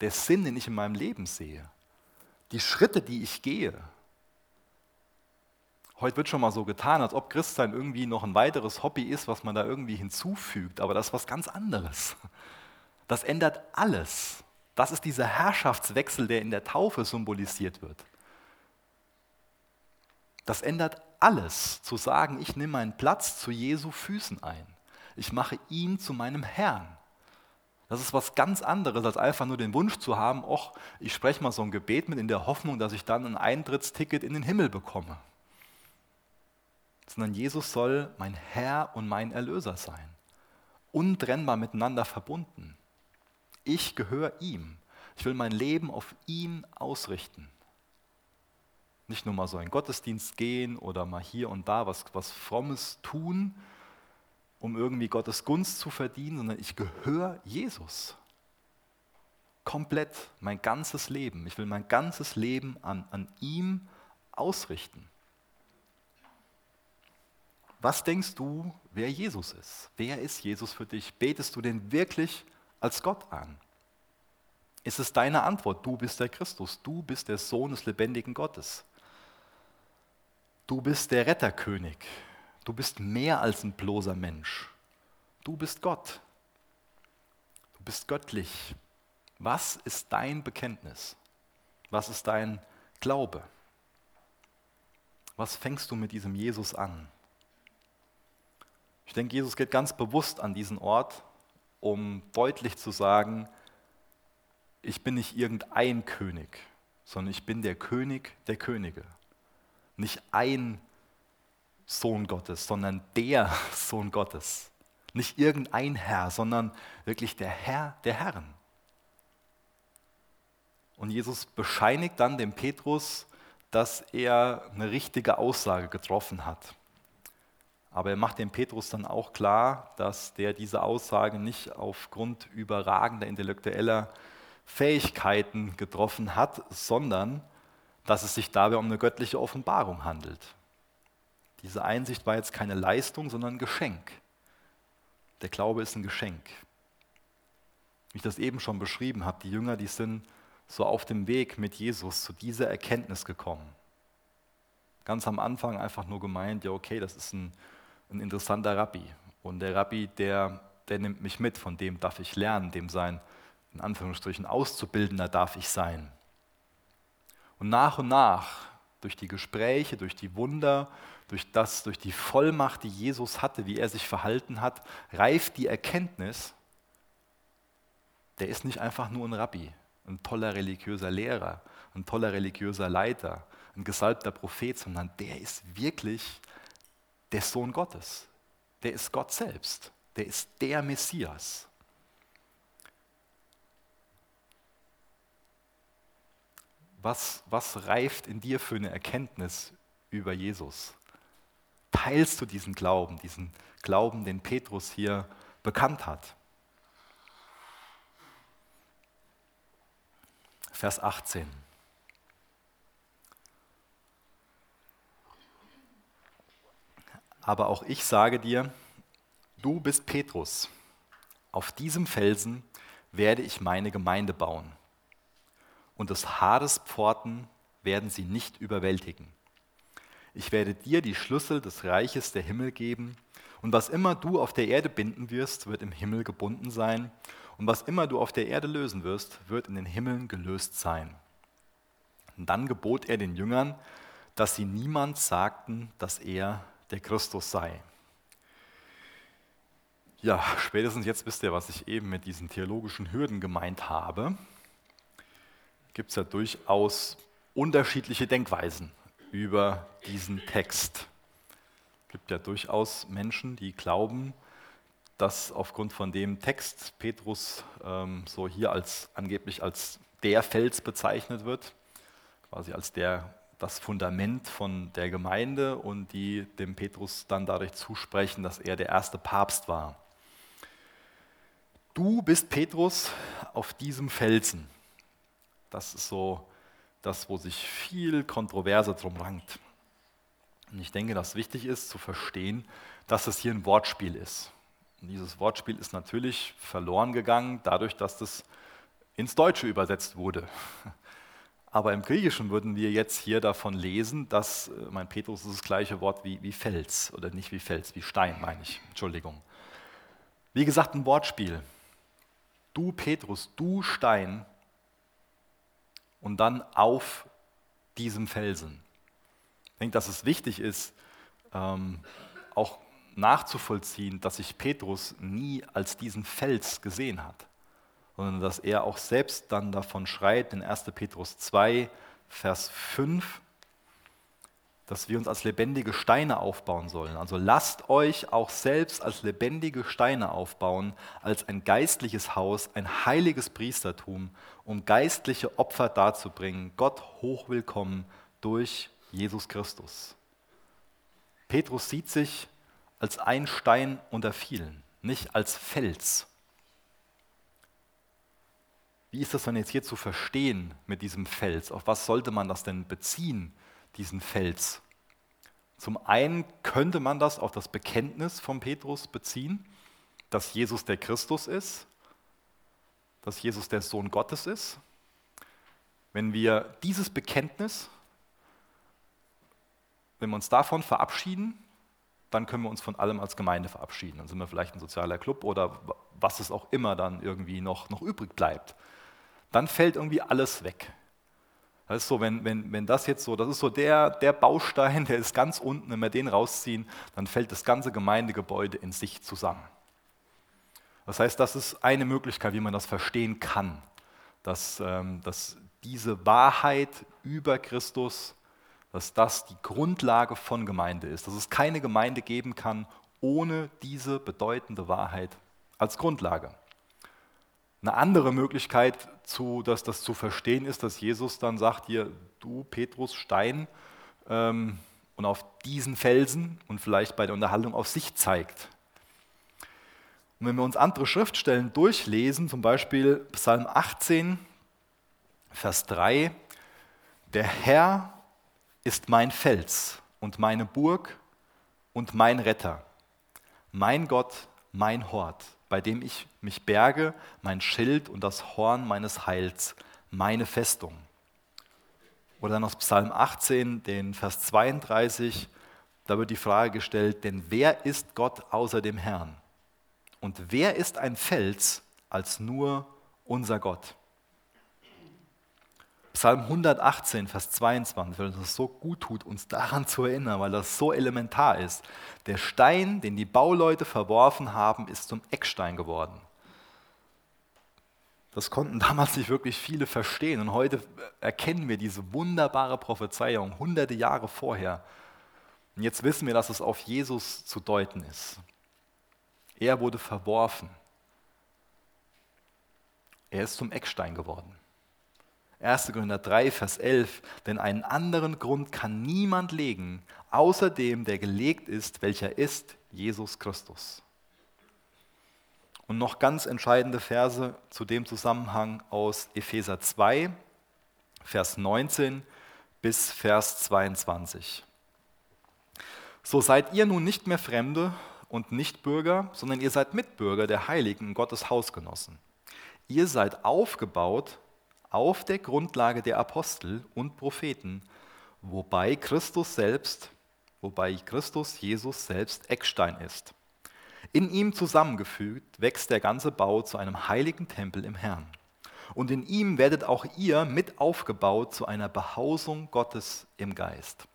der Sinn, den ich in meinem Leben sehe, die Schritte, die ich gehe. Heute wird schon mal so getan, als ob Christsein irgendwie noch ein weiteres Hobby ist, was man da irgendwie hinzufügt, aber das ist was ganz anderes. Das ändert alles. Das ist dieser Herrschaftswechsel, der in der Taufe symbolisiert wird. Das ändert alles, zu sagen, ich nehme meinen Platz zu Jesu Füßen ein. ich mache ihn zu meinem Herrn. Das ist was ganz anderes, als einfach nur den Wunsch zu haben, ach, ich spreche mal so ein Gebet mit in der Hoffnung, dass ich dann ein Eintrittsticket in den Himmel bekomme. Sondern Jesus soll mein Herr und mein Erlöser sein. Untrennbar miteinander verbunden. Ich gehöre ihm. Ich will mein Leben auf ihn ausrichten. Nicht nur mal so in Gottesdienst gehen oder mal hier und da was, was Frommes tun, um irgendwie Gottes Gunst zu verdienen, sondern ich gehöre Jesus. Komplett, mein ganzes Leben. Ich will mein ganzes Leben an, an ihm ausrichten. Was denkst du, wer Jesus ist? Wer ist Jesus für dich? Betest du den wirklich als Gott an? Ist es deine Antwort? Du bist der Christus, du bist der Sohn des lebendigen Gottes. Du bist der Retterkönig. Du bist mehr als ein bloßer Mensch. Du bist Gott. Du bist göttlich. Was ist dein Bekenntnis? Was ist dein Glaube? Was fängst du mit diesem Jesus an? Ich denke, Jesus geht ganz bewusst an diesen Ort, um deutlich zu sagen, ich bin nicht irgendein König, sondern ich bin der König der Könige. Nicht ein Sohn Gottes, sondern der Sohn Gottes. Nicht irgendein Herr, sondern wirklich der Herr der Herren. Und Jesus bescheinigt dann dem Petrus, dass er eine richtige Aussage getroffen hat. Aber er macht dem Petrus dann auch klar, dass der diese Aussage nicht aufgrund überragender intellektueller Fähigkeiten getroffen hat, sondern dass es sich dabei um eine göttliche Offenbarung handelt. Diese Einsicht war jetzt keine Leistung, sondern ein Geschenk. Der Glaube ist ein Geschenk. Wie ich das eben schon beschrieben habe, die Jünger, die sind so auf dem Weg mit Jesus zu dieser Erkenntnis gekommen. Ganz am Anfang einfach nur gemeint, ja okay, das ist ein, ein interessanter Rabbi. Und der Rabbi, der, der nimmt mich mit, von dem darf ich lernen, dem sein, in Anführungsstrichen, Auszubildender darf ich sein. Und nach und nach, durch die Gespräche, durch die Wunder, durch das, durch die Vollmacht, die Jesus hatte, wie er sich verhalten hat, reift die Erkenntnis, der ist nicht einfach nur ein Rabbi, ein toller religiöser Lehrer, ein toller religiöser Leiter, ein gesalbter Prophet, sondern der ist wirklich der Sohn Gottes. Der ist Gott selbst. Der ist der Messias. Was, was reift in dir für eine Erkenntnis über Jesus? Teilst du diesen Glauben, diesen Glauben, den Petrus hier bekannt hat? Vers 18. Aber auch ich sage dir, du bist Petrus. Auf diesem Felsen werde ich meine Gemeinde bauen und des Hades Pforten werden sie nicht überwältigen. Ich werde dir die Schlüssel des Reiches der Himmel geben, und was immer du auf der Erde binden wirst, wird im Himmel gebunden sein, und was immer du auf der Erde lösen wirst, wird in den Himmeln gelöst sein. Und dann gebot er den Jüngern, dass sie niemand sagten, dass er der Christus sei. Ja, spätestens jetzt wisst ihr, was ich eben mit diesen theologischen Hürden gemeint habe gibt es ja durchaus unterschiedliche Denkweisen über diesen Text. Es gibt ja durchaus Menschen, die glauben, dass aufgrund von dem Text Petrus ähm, so hier als angeblich als der Fels bezeichnet wird, quasi als der das Fundament von der Gemeinde und die dem Petrus dann dadurch zusprechen, dass er der erste Papst war. Du bist Petrus auf diesem Felsen. Das ist so das, wo sich viel Kontroverse drum rankt. Und ich denke, dass wichtig ist zu verstehen, dass es hier ein Wortspiel ist. Und dieses Wortspiel ist natürlich verloren gegangen, dadurch, dass das ins Deutsche übersetzt wurde. Aber im Griechischen würden wir jetzt hier davon lesen, dass, äh, mein Petrus ist das gleiche Wort wie, wie Fels, oder nicht wie Fels, wie Stein, meine ich, Entschuldigung. Wie gesagt, ein Wortspiel. Du Petrus, du Stein, und dann auf diesem Felsen. Ich denke, dass es wichtig ist, ähm, auch nachzuvollziehen, dass sich Petrus nie als diesen Fels gesehen hat, sondern dass er auch selbst dann davon schreit in 1. Petrus 2, Vers 5, dass wir uns als lebendige Steine aufbauen sollen. Also lasst euch auch selbst als lebendige Steine aufbauen, als ein geistliches Haus, ein heiliges Priestertum, um geistliche Opfer darzubringen, Gott hochwillkommen durch Jesus Christus. Petrus sieht sich als ein Stein unter vielen, nicht als Fels. Wie ist das dann jetzt hier zu verstehen mit diesem Fels? Auf was sollte man das denn beziehen, diesen Fels? Zum einen könnte man das auf das Bekenntnis von Petrus beziehen, dass Jesus der Christus ist, dass Jesus der Sohn Gottes ist. Wenn wir dieses Bekenntnis, wenn wir uns davon verabschieden, dann können wir uns von allem als Gemeinde verabschieden. Dann sind wir vielleicht ein sozialer Club oder was es auch immer dann irgendwie noch, noch übrig bleibt dann fällt irgendwie alles weg. Das ist so, wenn, wenn, wenn das jetzt so, das ist so der, der Baustein, der ist ganz unten, wenn wir den rausziehen, dann fällt das ganze Gemeindegebäude in sich zusammen. Das heißt, das ist eine Möglichkeit, wie man das verstehen kann, dass, ähm, dass diese Wahrheit über Christus, dass das die Grundlage von Gemeinde ist, dass es keine Gemeinde geben kann ohne diese bedeutende Wahrheit als Grundlage. Eine andere Möglichkeit, zu, dass das zu verstehen ist, dass Jesus dann sagt, hier, du Petrus, Stein, ähm, und auf diesen Felsen und vielleicht bei der Unterhaltung auf sich zeigt. Und wenn wir uns andere Schriftstellen durchlesen, zum Beispiel Psalm 18, Vers 3, der Herr ist mein Fels und meine Burg und mein Retter, mein Gott, mein Hort bei dem ich mich berge, mein Schild und das Horn meines Heils, meine Festung. Oder dann aus Psalm 18, den Vers 32, da wird die Frage gestellt, denn wer ist Gott außer dem Herrn? Und wer ist ein Fels als nur unser Gott? Psalm 118, Vers 22, weil uns das so gut tut, uns daran zu erinnern, weil das so elementar ist. Der Stein, den die Bauleute verworfen haben, ist zum Eckstein geworden. Das konnten damals nicht wirklich viele verstehen und heute erkennen wir diese wunderbare Prophezeiung hunderte Jahre vorher. Und jetzt wissen wir, dass es auf Jesus zu deuten ist. Er wurde verworfen. Er ist zum Eckstein geworden. 1. Korinther 3, Vers 11, denn einen anderen Grund kann niemand legen, außer dem, der gelegt ist, welcher ist Jesus Christus. Und noch ganz entscheidende Verse zu dem Zusammenhang aus Epheser 2, Vers 19 bis Vers 22. So seid ihr nun nicht mehr Fremde und nicht Bürger, sondern ihr seid Mitbürger der Heiligen Gottes Hausgenossen. Ihr seid aufgebaut auf der Grundlage der Apostel und Propheten, wobei Christus selbst, wobei Christus Jesus selbst Eckstein ist. In ihm zusammengefügt wächst der ganze Bau zu einem heiligen Tempel im Herrn. Und in ihm werdet auch ihr mit aufgebaut zu einer Behausung Gottes im Geist.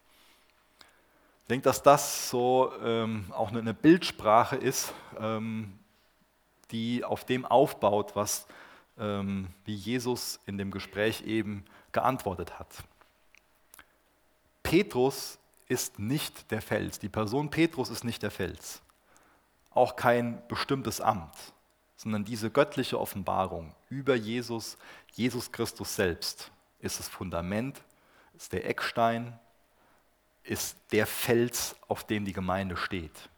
Ich denke, dass das so ähm, auch eine Bildsprache ist, ähm, die auf dem aufbaut, was wie Jesus in dem Gespräch eben geantwortet hat. Petrus ist nicht der Fels. Die Person Petrus ist nicht der Fels. Auch kein bestimmtes Amt, sondern diese göttliche Offenbarung über Jesus, Jesus Christus selbst, ist das Fundament, ist der Eckstein, ist der Fels, auf dem die Gemeinde steht.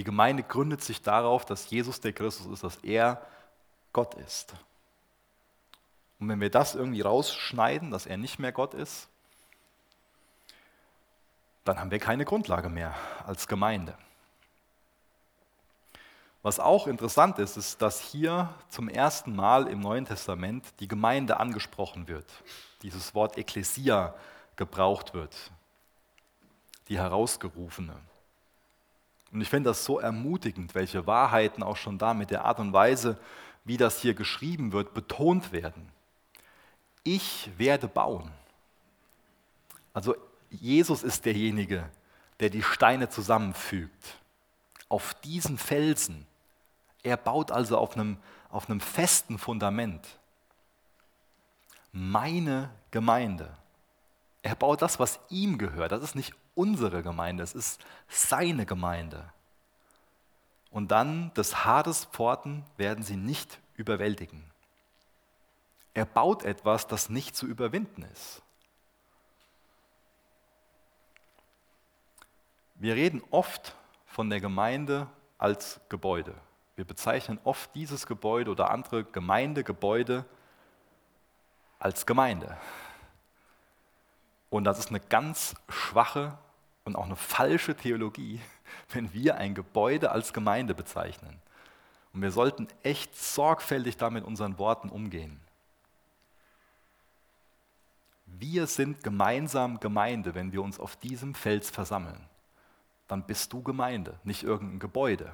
Die Gemeinde gründet sich darauf, dass Jesus der Christus ist, dass er Gott ist. Und wenn wir das irgendwie rausschneiden, dass er nicht mehr Gott ist, dann haben wir keine Grundlage mehr als Gemeinde. Was auch interessant ist, ist, dass hier zum ersten Mal im Neuen Testament die Gemeinde angesprochen wird. Dieses Wort Ekklesia gebraucht wird. Die Herausgerufene. Und ich finde das so ermutigend, welche Wahrheiten auch schon da mit der Art und Weise, wie das hier geschrieben wird, betont werden. Ich werde bauen. Also Jesus ist derjenige, der die Steine zusammenfügt. Auf diesen Felsen. Er baut also auf einem, auf einem festen Fundament. Meine Gemeinde. Er baut das, was ihm gehört. Das ist nicht unsere Gemeinde, es ist seine Gemeinde. Und dann des Hades Pforten werden sie nicht überwältigen. Er baut etwas, das nicht zu überwinden ist. Wir reden oft von der Gemeinde als Gebäude. Wir bezeichnen oft dieses Gebäude oder andere Gemeindegebäude als Gemeinde. Und das ist eine ganz schwache und auch eine falsche Theologie, wenn wir ein Gebäude als Gemeinde bezeichnen. Und wir sollten echt sorgfältig damit unseren Worten umgehen. Wir sind gemeinsam Gemeinde, wenn wir uns auf diesem Fels versammeln. Dann bist du Gemeinde, nicht irgendein Gebäude.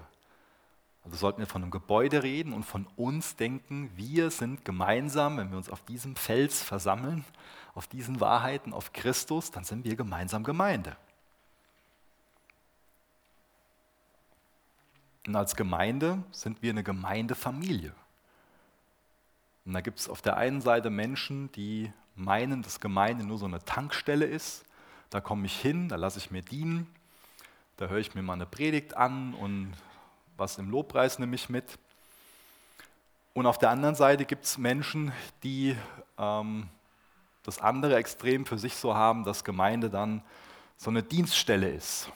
Also sollten wir von einem Gebäude reden und von uns denken, wir sind gemeinsam, wenn wir uns auf diesem Fels versammeln, auf diesen Wahrheiten, auf Christus, dann sind wir gemeinsam Gemeinde. Und als Gemeinde sind wir eine Gemeindefamilie. Und da gibt es auf der einen Seite Menschen, die meinen, dass Gemeinde nur so eine Tankstelle ist. Da komme ich hin, da lasse ich mir dienen, da höre ich mir mal eine Predigt an und was im Lobpreis nehme ich mit. Und auf der anderen Seite gibt es Menschen, die ähm, das andere Extrem für sich so haben, dass Gemeinde dann so eine Dienststelle ist.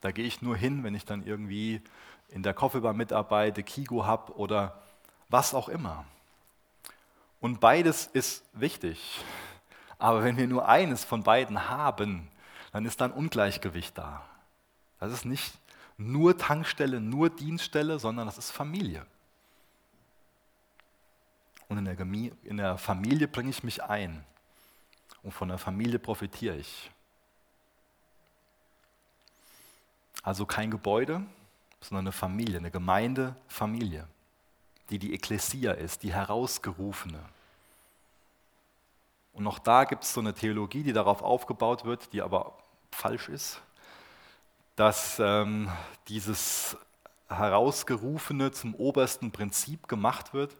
Da gehe ich nur hin, wenn ich dann irgendwie in der Kofferbar mitarbeite, Kigo habe oder was auch immer. Und beides ist wichtig. Aber wenn wir nur eines von beiden haben, dann ist da ein Ungleichgewicht da. Das ist nicht nur Tankstelle, nur Dienststelle, sondern das ist Familie. Und in der, in der Familie bringe ich mich ein. Und von der Familie profitiere ich. Also kein Gebäude, sondern eine Familie, eine Gemeindefamilie die die Ekklesia ist, die Herausgerufene. Und auch da gibt es so eine Theologie, die darauf aufgebaut wird, die aber falsch ist, dass ähm, dieses Herausgerufene zum obersten Prinzip gemacht wird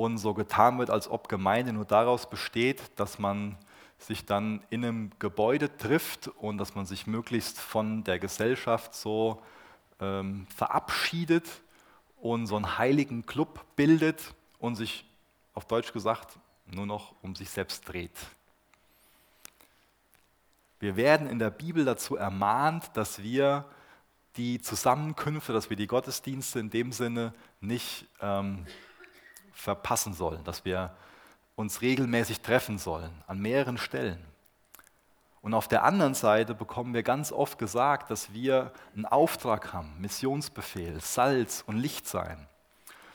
und so getan wird, als ob Gemeinde nur daraus besteht, dass man sich dann in einem Gebäude trifft und dass man sich möglichst von der Gesellschaft so ähm, verabschiedet und so einen heiligen Club bildet und sich, auf Deutsch gesagt, nur noch um sich selbst dreht. Wir werden in der Bibel dazu ermahnt, dass wir die Zusammenkünfte, dass wir die Gottesdienste in dem Sinne nicht ähm, verpassen sollen, dass wir uns regelmäßig treffen sollen, an mehreren Stellen. Und auf der anderen Seite bekommen wir ganz oft gesagt, dass wir einen Auftrag haben, Missionsbefehl, Salz und Licht sein.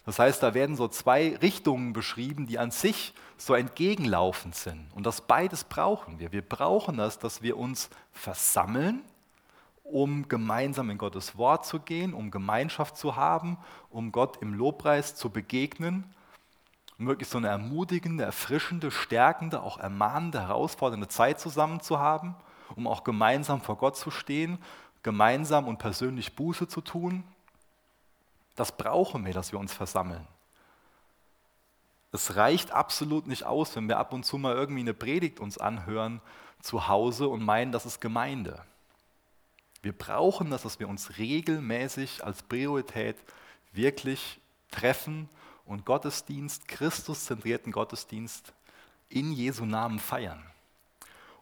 Das heißt, da werden so zwei Richtungen beschrieben, die an sich so entgegenlaufend sind. Und das beides brauchen wir. Wir brauchen das, dass wir uns versammeln, um gemeinsam in Gottes Wort zu gehen, um Gemeinschaft zu haben, um Gott im Lobpreis zu begegnen um wirklich so eine ermutigende, erfrischende, stärkende, auch ermahnende, herausfordernde Zeit zusammen zu haben, um auch gemeinsam vor Gott zu stehen, gemeinsam und persönlich Buße zu tun. Das brauchen wir, dass wir uns versammeln. Es reicht absolut nicht aus, wenn wir ab und zu mal irgendwie eine Predigt uns anhören zu Hause und meinen, das ist Gemeinde. Wir brauchen das, dass wir uns regelmäßig als Priorität wirklich treffen und Gottesdienst, Christuszentrierten Gottesdienst in Jesu Namen feiern.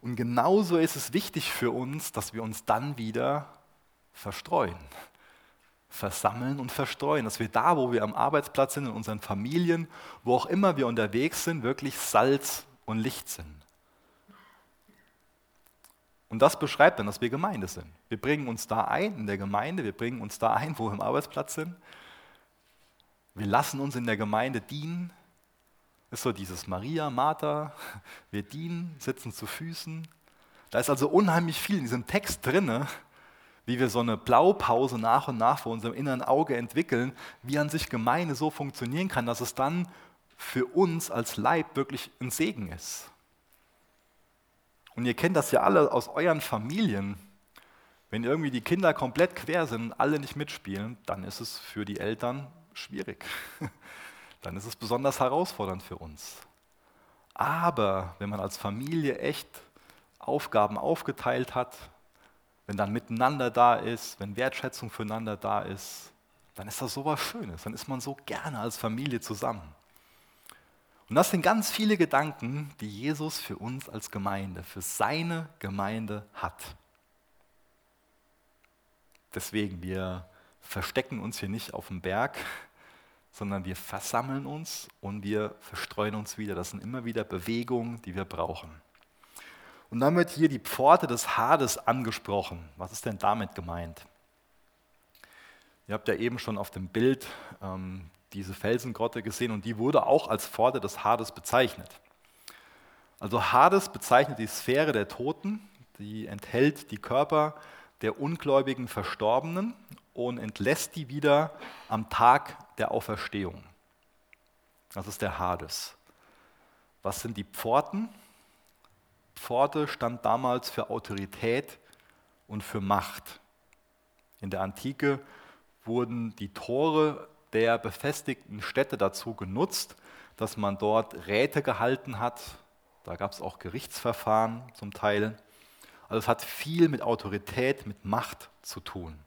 Und genauso ist es wichtig für uns, dass wir uns dann wieder verstreuen, versammeln und verstreuen, dass wir da, wo wir am Arbeitsplatz sind, in unseren Familien, wo auch immer wir unterwegs sind, wirklich Salz und Licht sind. Und das beschreibt dann, dass wir Gemeinde sind. Wir bringen uns da ein in der Gemeinde, wir bringen uns da ein, wo wir am Arbeitsplatz sind. Wir lassen uns in der Gemeinde dienen. Ist so dieses Maria, Martha, wir dienen, sitzen zu Füßen. Da ist also unheimlich viel in diesem Text drin, wie wir so eine Blaupause nach und nach vor unserem inneren Auge entwickeln, wie an sich Gemeinde so funktionieren kann, dass es dann für uns als Leib wirklich ein Segen ist. Und ihr kennt das ja alle aus euren Familien. Wenn irgendwie die Kinder komplett quer sind und alle nicht mitspielen, dann ist es für die Eltern schwierig. Dann ist es besonders herausfordernd für uns. Aber wenn man als Familie echt Aufgaben aufgeteilt hat, wenn dann miteinander da ist, wenn Wertschätzung füreinander da ist, dann ist das so was Schönes. Dann ist man so gerne als Familie zusammen. Und das sind ganz viele Gedanken, die Jesus für uns als Gemeinde, für seine Gemeinde hat. Deswegen, wir verstecken uns hier nicht auf dem Berg, sondern wir versammeln uns und wir verstreuen uns wieder. Das sind immer wieder Bewegungen, die wir brauchen. Und dann wird hier die Pforte des Hades angesprochen. Was ist denn damit gemeint? Ihr habt ja eben schon auf dem Bild ähm, diese Felsengrotte gesehen und die wurde auch als Pforte des Hades bezeichnet. Also Hades bezeichnet die Sphäre der Toten, die enthält die Körper der ungläubigen Verstorbenen und entlässt die wieder am Tag der Auferstehung. Das ist der Hades. Was sind die Pforten? Pforte stand damals für Autorität und für Macht. In der Antike wurden die Tore der befestigten Städte dazu genutzt, dass man dort Räte gehalten hat. Da gab es auch Gerichtsverfahren zum Teil. Also es hat viel mit Autorität, mit Macht zu tun.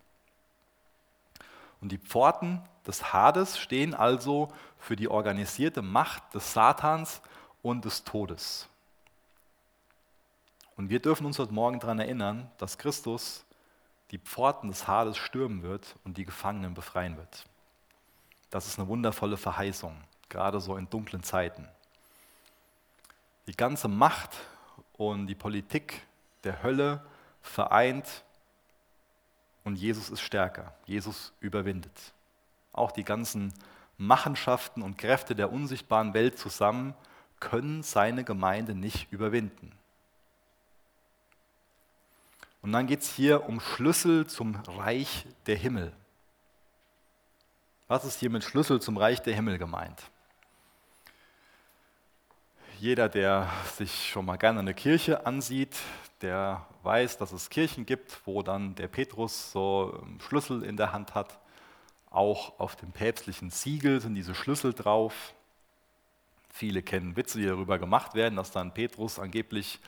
Und die Pforten des Hades stehen also für die organisierte Macht des Satans und des Todes. Und wir dürfen uns heute Morgen daran erinnern, dass Christus die Pforten des Hades stürmen wird und die Gefangenen befreien wird. Das ist eine wundervolle Verheißung, gerade so in dunklen Zeiten. Die ganze Macht und die Politik der Hölle vereint und Jesus ist stärker. Jesus überwindet. Auch die ganzen Machenschaften und Kräfte der unsichtbaren Welt zusammen können seine Gemeinde nicht überwinden. Und dann geht es hier um Schlüssel zum Reich der Himmel. Was ist hier mit Schlüssel zum Reich der Himmel gemeint? Jeder, der sich schon mal gerne eine Kirche ansieht, der weiß, dass es Kirchen gibt, wo dann der Petrus so Schlüssel in der Hand hat. Auch auf dem päpstlichen Siegel sind diese Schlüssel drauf. Viele kennen Witze, die darüber gemacht werden, dass dann Petrus angeblich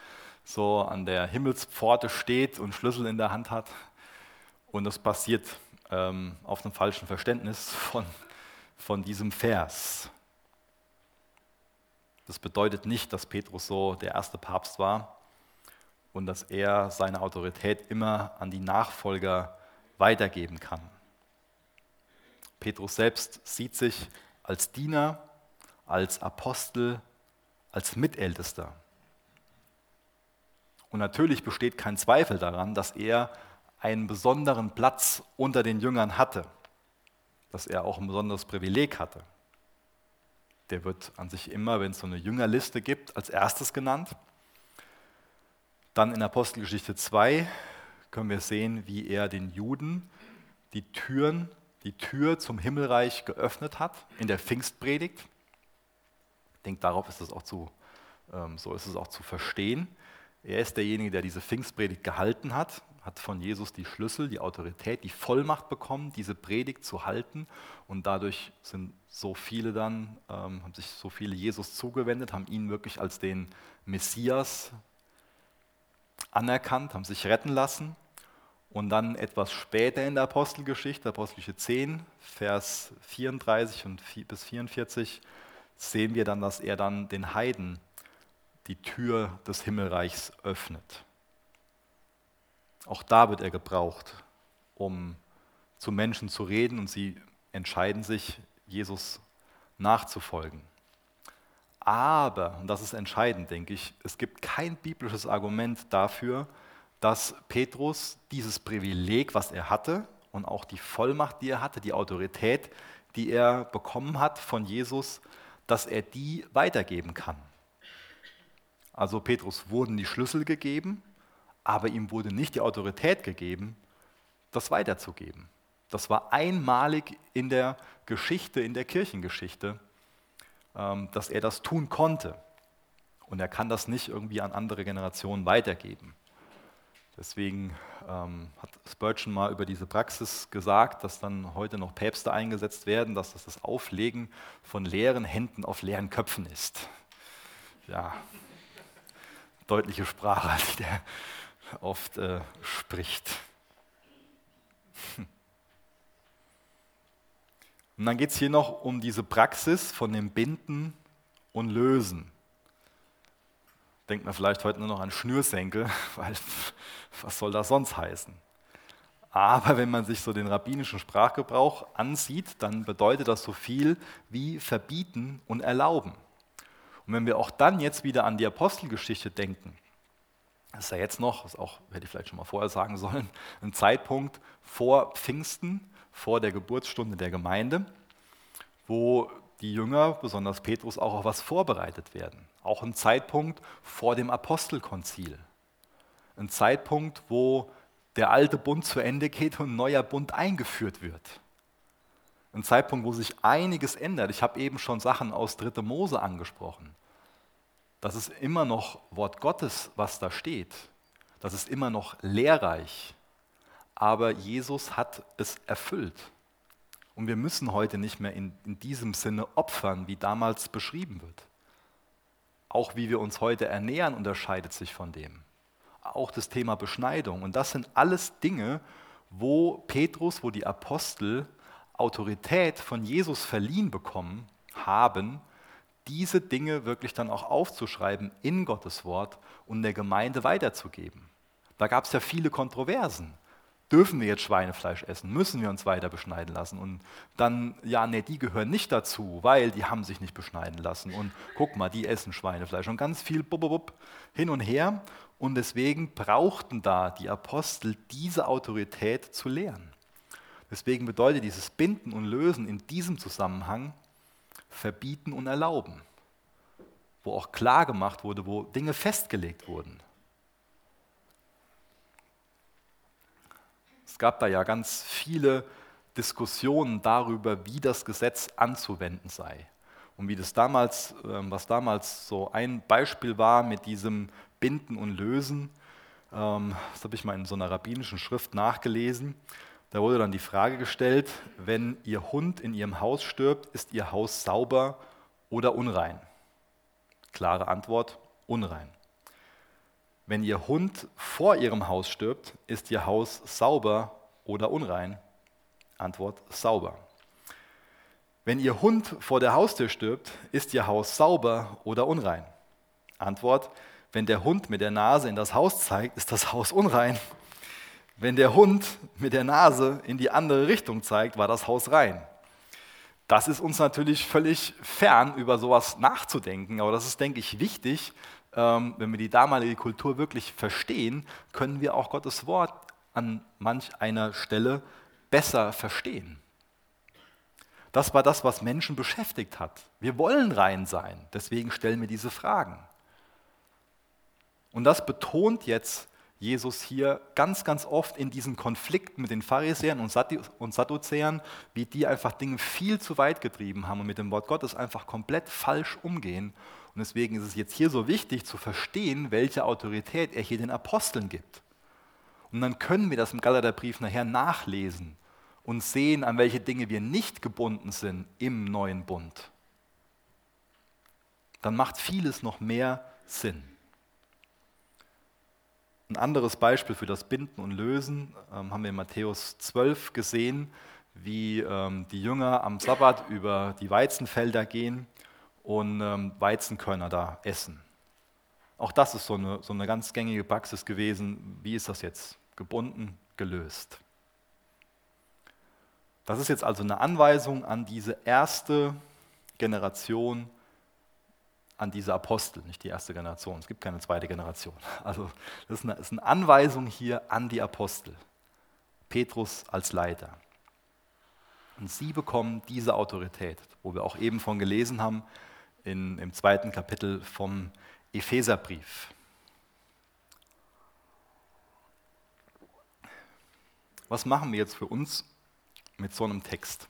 so an der Himmelspforte steht und Schlüssel in der Hand hat. Und das passiert ähm, auf einem falschen Verständnis von, von diesem Vers. Das bedeutet nicht, dass Petrus so der erste Papst war und dass er seine Autorität immer an die Nachfolger weitergeben kann. Petrus selbst sieht sich als Diener, als Apostel, als Mitältester. Und natürlich besteht kein Zweifel daran, dass er einen besonderen Platz unter den Jüngern hatte, dass er auch ein besonderes Privileg hatte der wird an sich immer, wenn es so eine Jüngerliste gibt, als erstes genannt. Dann in Apostelgeschichte 2 können wir sehen, wie er den Juden die Türen, die Tür zum Himmelreich geöffnet hat in der Pfingstpredigt. Ich denke, darauf ist es auch zu, ähm, so ist es auch zu verstehen. Er ist derjenige, der diese Pfingstpredigt gehalten hat hat von Jesus die Schlüssel, die Autorität, die Vollmacht bekommen, diese Predigt zu halten. Und dadurch sind so viele dann, ähm, haben sich so viele Jesus zugewendet, haben ihn wirklich als den Messias anerkannt, haben sich retten lassen. Und dann etwas später in der Apostelgeschichte, Apostelgeschichte 10, Vers 34 und bis 44, sehen wir dann, dass er dann den Heiden die Tür des Himmelreichs öffnet. Auch da wird er gebraucht, um zu Menschen zu reden und sie entscheiden sich, Jesus nachzufolgen. Aber, und das ist entscheidend, denke ich, es gibt kein biblisches Argument dafür, dass Petrus dieses Privileg, was er hatte, und auch die Vollmacht, die er hatte, die Autorität, die er bekommen hat von Jesus, dass er die weitergeben kann. Also Petrus wurden die Schlüssel gegeben, aber ihm wurde nicht die Autorität gegeben, das weiterzugeben. Das war einmalig in der Geschichte, in der Kirchengeschichte, ähm, dass er das tun konnte. Und er kann das nicht irgendwie an andere Generationen weitergeben. Deswegen ähm, hat Spurgeon mal über diese Praxis gesagt, dass dann heute noch Päpste eingesetzt werden, dass das das Auflegen von leeren Händen auf leeren Köpfen ist. Ja, deutliche Sprache, die der oft äh, spricht. Und dann geht es hier noch um diese Praxis von dem Binden und Lösen. Denkt man vielleicht heute nur noch an Schnürsenkel, weil was soll das sonst heißen? Aber wenn man sich so den rabbinischen Sprachgebrauch ansieht, dann bedeutet das so viel wie verbieten und erlauben. Und wenn wir auch dann jetzt wieder an die Apostelgeschichte denken, das ist ja jetzt noch, das auch hätte ich vielleicht schon mal vorher sagen sollen, ein Zeitpunkt vor Pfingsten, vor der Geburtsstunde der Gemeinde, wo die Jünger, besonders Petrus, auch auf was vorbereitet werden. Auch ein Zeitpunkt vor dem Apostelkonzil. Ein Zeitpunkt, wo der alte Bund zu Ende geht und ein neuer Bund eingeführt wird. Ein Zeitpunkt, wo sich einiges ändert. Ich habe eben schon Sachen aus 3. Mose angesprochen. Das ist immer noch Wort Gottes, was da steht. Das ist immer noch lehrreich. Aber Jesus hat es erfüllt. Und wir müssen heute nicht mehr in, in diesem Sinne opfern, wie damals beschrieben wird. Auch wie wir uns heute ernähren, unterscheidet sich von dem. Auch das Thema Beschneidung. Und das sind alles Dinge, wo Petrus, wo die Apostel Autorität von Jesus verliehen bekommen haben, diese Dinge wirklich dann auch aufzuschreiben in Gottes Wort und der Gemeinde weiterzugeben. Da gab es ja viele Kontroversen dürfen wir jetzt Schweinefleisch essen? Müssen wir uns weiter beschneiden lassen? Und dann, ja, nee, die gehören nicht dazu, weil die haben sich nicht beschneiden lassen. Und guck mal, die essen Schweinefleisch. Und ganz viel bub, bub, bub, hin und her. Und deswegen brauchten da die Apostel diese Autorität zu lehren. Deswegen bedeutet dieses Binden und Lösen in diesem Zusammenhang verbieten und erlauben, wo auch klar gemacht wurde, wo Dinge festgelegt wurden. Es gab da ja ganz viele Diskussionen darüber, wie das Gesetz anzuwenden sei. Und wie das damals, ähm, was damals so ein Beispiel war mit diesem Binden und Lösen, ähm, das habe ich mal in so einer rabbinischen Schrift nachgelesen. Da wurde dann die Frage gestellt, wenn Ihr Hund in Ihrem Haus stirbt, ist Ihr Haus sauber oder unrein? Klare Antwort, unrein. Wenn Ihr Hund vor Ihrem Haus stirbt, ist Ihr Haus sauber oder unrein? Antwort sauber. Wenn Ihr Hund vor der Haustür stirbt, ist Ihr Haus sauber oder unrein? Antwort, wenn der Hund mit der Nase in das Haus zeigt, ist das Haus unrein. Wenn der Hund mit der Nase in die andere Richtung zeigt, war das Haus rein. Das ist uns natürlich völlig fern, über sowas nachzudenken, aber das ist, denke ich, wichtig, ähm, wenn wir die damalige Kultur wirklich verstehen, können wir auch Gottes Wort an manch einer Stelle besser verstehen. Das war das, was Menschen beschäftigt hat. Wir wollen rein sein, deswegen stellen wir diese Fragen. Und das betont jetzt Jesus hier ganz, ganz oft in diesen Konflikten mit den Pharisäern und Sadduzäern, wie die einfach Dinge viel zu weit getrieben haben und mit dem Wort Gottes einfach komplett falsch umgehen und deswegen ist es jetzt hier so wichtig zu verstehen, welche Autorität er hier den Aposteln gibt. Und dann können wir das im Galaterbrief nachher nachlesen und sehen, an welche Dinge wir nicht gebunden sind im neuen Bund. Dann macht vieles noch mehr Sinn. Ein anderes Beispiel für das Binden und Lösen ähm, haben wir in Matthäus 12 gesehen, wie ähm, die Jünger am Sabbat über die Weizenfelder gehen und ähm, Weizenkörner da essen. Auch das ist so eine, so eine ganz gängige Praxis gewesen. Wie ist das jetzt gebunden, gelöst? Das ist jetzt also eine Anweisung an diese erste Generation, an diese Apostel, nicht die erste Generation. Es gibt keine zweite Generation. Also das ist eine, ist eine Anweisung hier an die Apostel. Petrus als Leiter. Und sie bekommen diese Autorität, wo wir auch eben von gelesen haben, in, im zweiten Kapitel vom Epheserbrief. Was machen wir jetzt für uns mit so einem Text?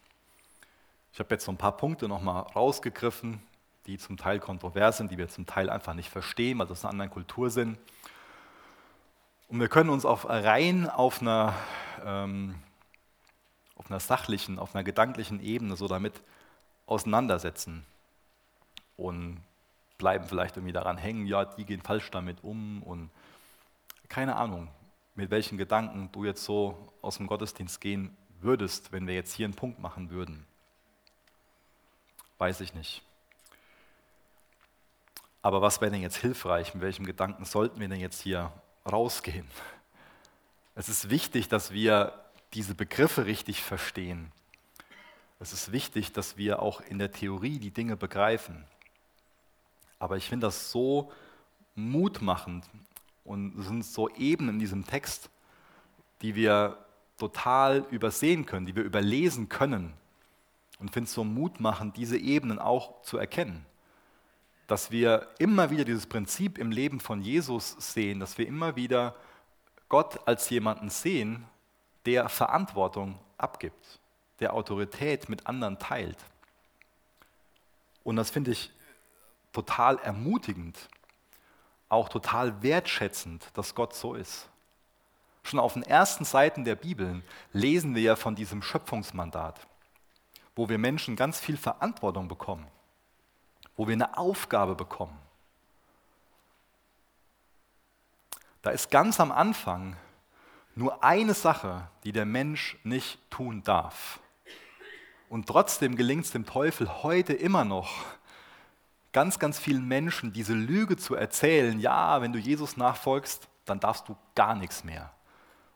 Ich habe jetzt so ein paar Punkte nochmal rausgegriffen, die zum Teil kontrovers sind, die wir zum Teil einfach nicht verstehen, weil das eine andere Kultur sind. Und wir können uns auf, rein auf einer ähm, auf einer sachlichen, auf einer gedanklichen Ebene so damit auseinandersetzen und bleiben vielleicht irgendwie daran hängen, ja, die gehen falsch damit um und keine Ahnung, mit welchen Gedanken du jetzt so aus dem Gottesdienst gehen würdest, wenn wir jetzt hier einen Punkt machen würden. Weiß ich nicht. Aber was wäre denn jetzt hilfreich? Mit welchem Gedanken sollten wir denn jetzt hier rausgehen? Es ist wichtig, dass wir diese Begriffe richtig verstehen. Es ist wichtig, dass wir auch in der Theorie die Dinge begreifen. Aber ich finde das so mutmachend und es sind so Ebenen in diesem Text, die wir total übersehen können, die wir überlesen können. Und finde es so mutmachend, diese Ebenen auch zu erkennen. Dass wir immer wieder dieses Prinzip im Leben von Jesus sehen, dass wir immer wieder Gott als jemanden sehen, der Verantwortung abgibt, der Autorität mit anderen teilt. Und das finde ich total ermutigend, auch total wertschätzend, dass Gott so ist. Schon auf den ersten Seiten der Bibel lesen wir ja von diesem Schöpfungsmandat, wo wir Menschen ganz viel Verantwortung bekommen, wo wir eine Aufgabe bekommen. Da ist ganz am Anfang nur eine Sache, die der Mensch nicht tun darf. Und trotzdem gelingt es dem Teufel heute immer noch, ganz, ganz vielen Menschen diese Lüge zu erzählen, ja, wenn du Jesus nachfolgst, dann darfst du gar nichts mehr.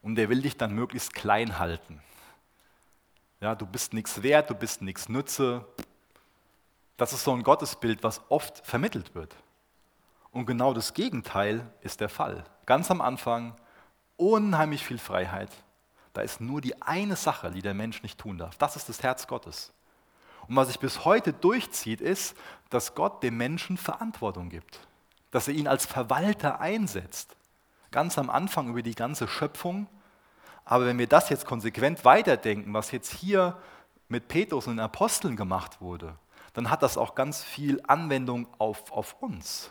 Und der will dich dann möglichst klein halten. Ja, du bist nichts wert, du bist nichts nütze. Das ist so ein Gottesbild, was oft vermittelt wird. Und genau das Gegenteil ist der Fall. Ganz am Anfang unheimlich viel Freiheit. Da ist nur die eine Sache, die der Mensch nicht tun darf. Das ist das Herz Gottes. Und was sich bis heute durchzieht, ist, dass Gott dem Menschen Verantwortung gibt, dass er ihn als Verwalter einsetzt. Ganz am Anfang über die ganze Schöpfung. Aber wenn wir das jetzt konsequent weiterdenken, was jetzt hier mit Petrus und den Aposteln gemacht wurde, dann hat das auch ganz viel Anwendung auf, auf uns.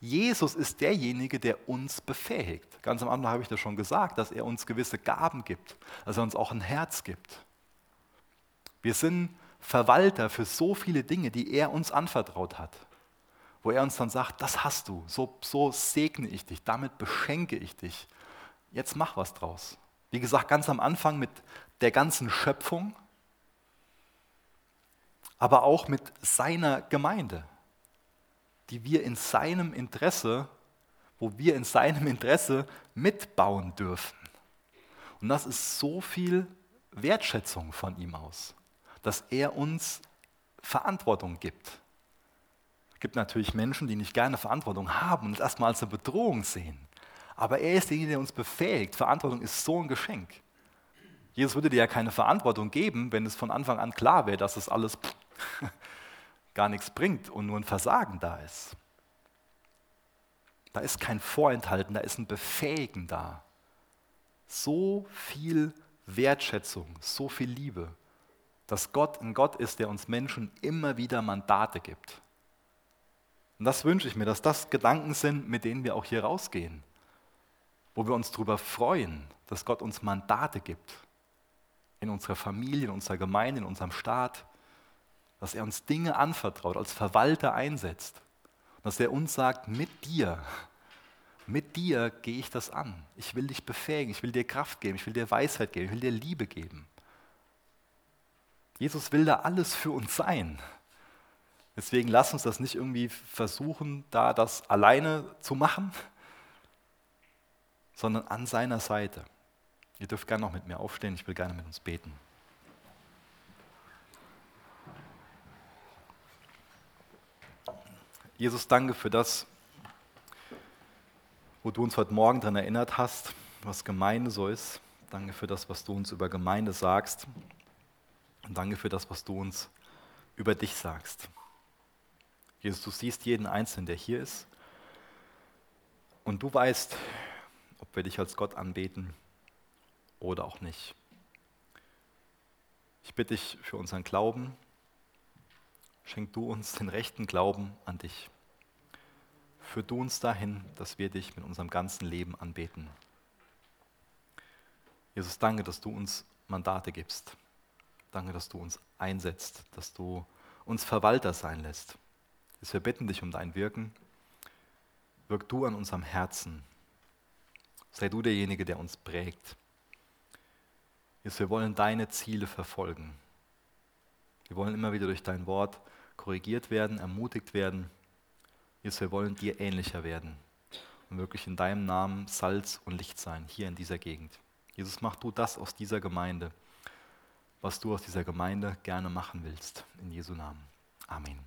Jesus ist derjenige, der uns befähigt. Ganz am Anfang habe ich das schon gesagt, dass er uns gewisse Gaben gibt, dass er uns auch ein Herz gibt. Wir sind Verwalter für so viele Dinge, die er uns anvertraut hat, wo er uns dann sagt, das hast du, so, so segne ich dich, damit beschenke ich dich. Jetzt mach was draus. Wie gesagt, ganz am Anfang mit der ganzen Schöpfung, aber auch mit seiner Gemeinde die wir in seinem Interesse, wo wir in seinem Interesse mitbauen dürfen. Und das ist so viel Wertschätzung von ihm aus, dass er uns Verantwortung gibt. Es gibt natürlich Menschen, die nicht gerne Verantwortung haben und es erstmal als eine Bedrohung sehen. Aber er ist derjenige, der uns befähigt. Verantwortung ist so ein Geschenk. Jesus würde dir ja keine Verantwortung geben, wenn es von Anfang an klar wäre, dass es alles gar nichts bringt und nur ein Versagen da ist. Da ist kein Vorenthalten, da ist ein Befähigen da. So viel Wertschätzung, so viel Liebe, dass Gott ein Gott ist, der uns Menschen immer wieder Mandate gibt. Und das wünsche ich mir, dass das Gedanken sind, mit denen wir auch hier rausgehen, wo wir uns darüber freuen, dass Gott uns Mandate gibt. In unserer Familie, in unserer Gemeinde, in unserem Staat, dass er uns Dinge anvertraut, als Verwalter einsetzt. Dass er uns sagt, mit dir, mit dir gehe ich das an. Ich will dich befähigen, ich will dir Kraft geben, ich will dir Weisheit geben, ich will dir Liebe geben. Jesus will da alles für uns sein. Deswegen lass uns das nicht irgendwie versuchen, da das alleine zu machen, sondern an seiner Seite. Ihr dürft gerne noch mit mir aufstehen, ich will gerne mit uns beten. Jesus, danke für das, wo du uns heute Morgen daran erinnert hast, was Gemeinde so ist. Danke für das, was du uns über Gemeinde sagst. Und danke für das, was du uns über dich sagst. Jesus, du siehst jeden Einzelnen, der hier ist. Und du weißt, ob wir dich als Gott anbeten oder auch nicht. Ich bitte dich für unseren Glauben, Schenk du uns den rechten Glauben an dich. Führ du uns dahin, dass wir dich mit unserem ganzen Leben anbeten. Jesus, danke, dass du uns Mandate gibst. Danke, dass du uns einsetzt, dass du uns Verwalter sein lässt. Wir bitten dich um dein Wirken. Wirk du an unserem Herzen. Sei du derjenige, der uns prägt. Jesus, wir wollen deine Ziele verfolgen. Wir wollen immer wieder durch dein Wort korrigiert werden, ermutigt werden. Jesus, wir wollen dir ähnlicher werden und wirklich in deinem Namen Salz und Licht sein, hier in dieser Gegend. Jesus, mach du das aus dieser Gemeinde, was du aus dieser Gemeinde gerne machen willst. In Jesu Namen. Amen.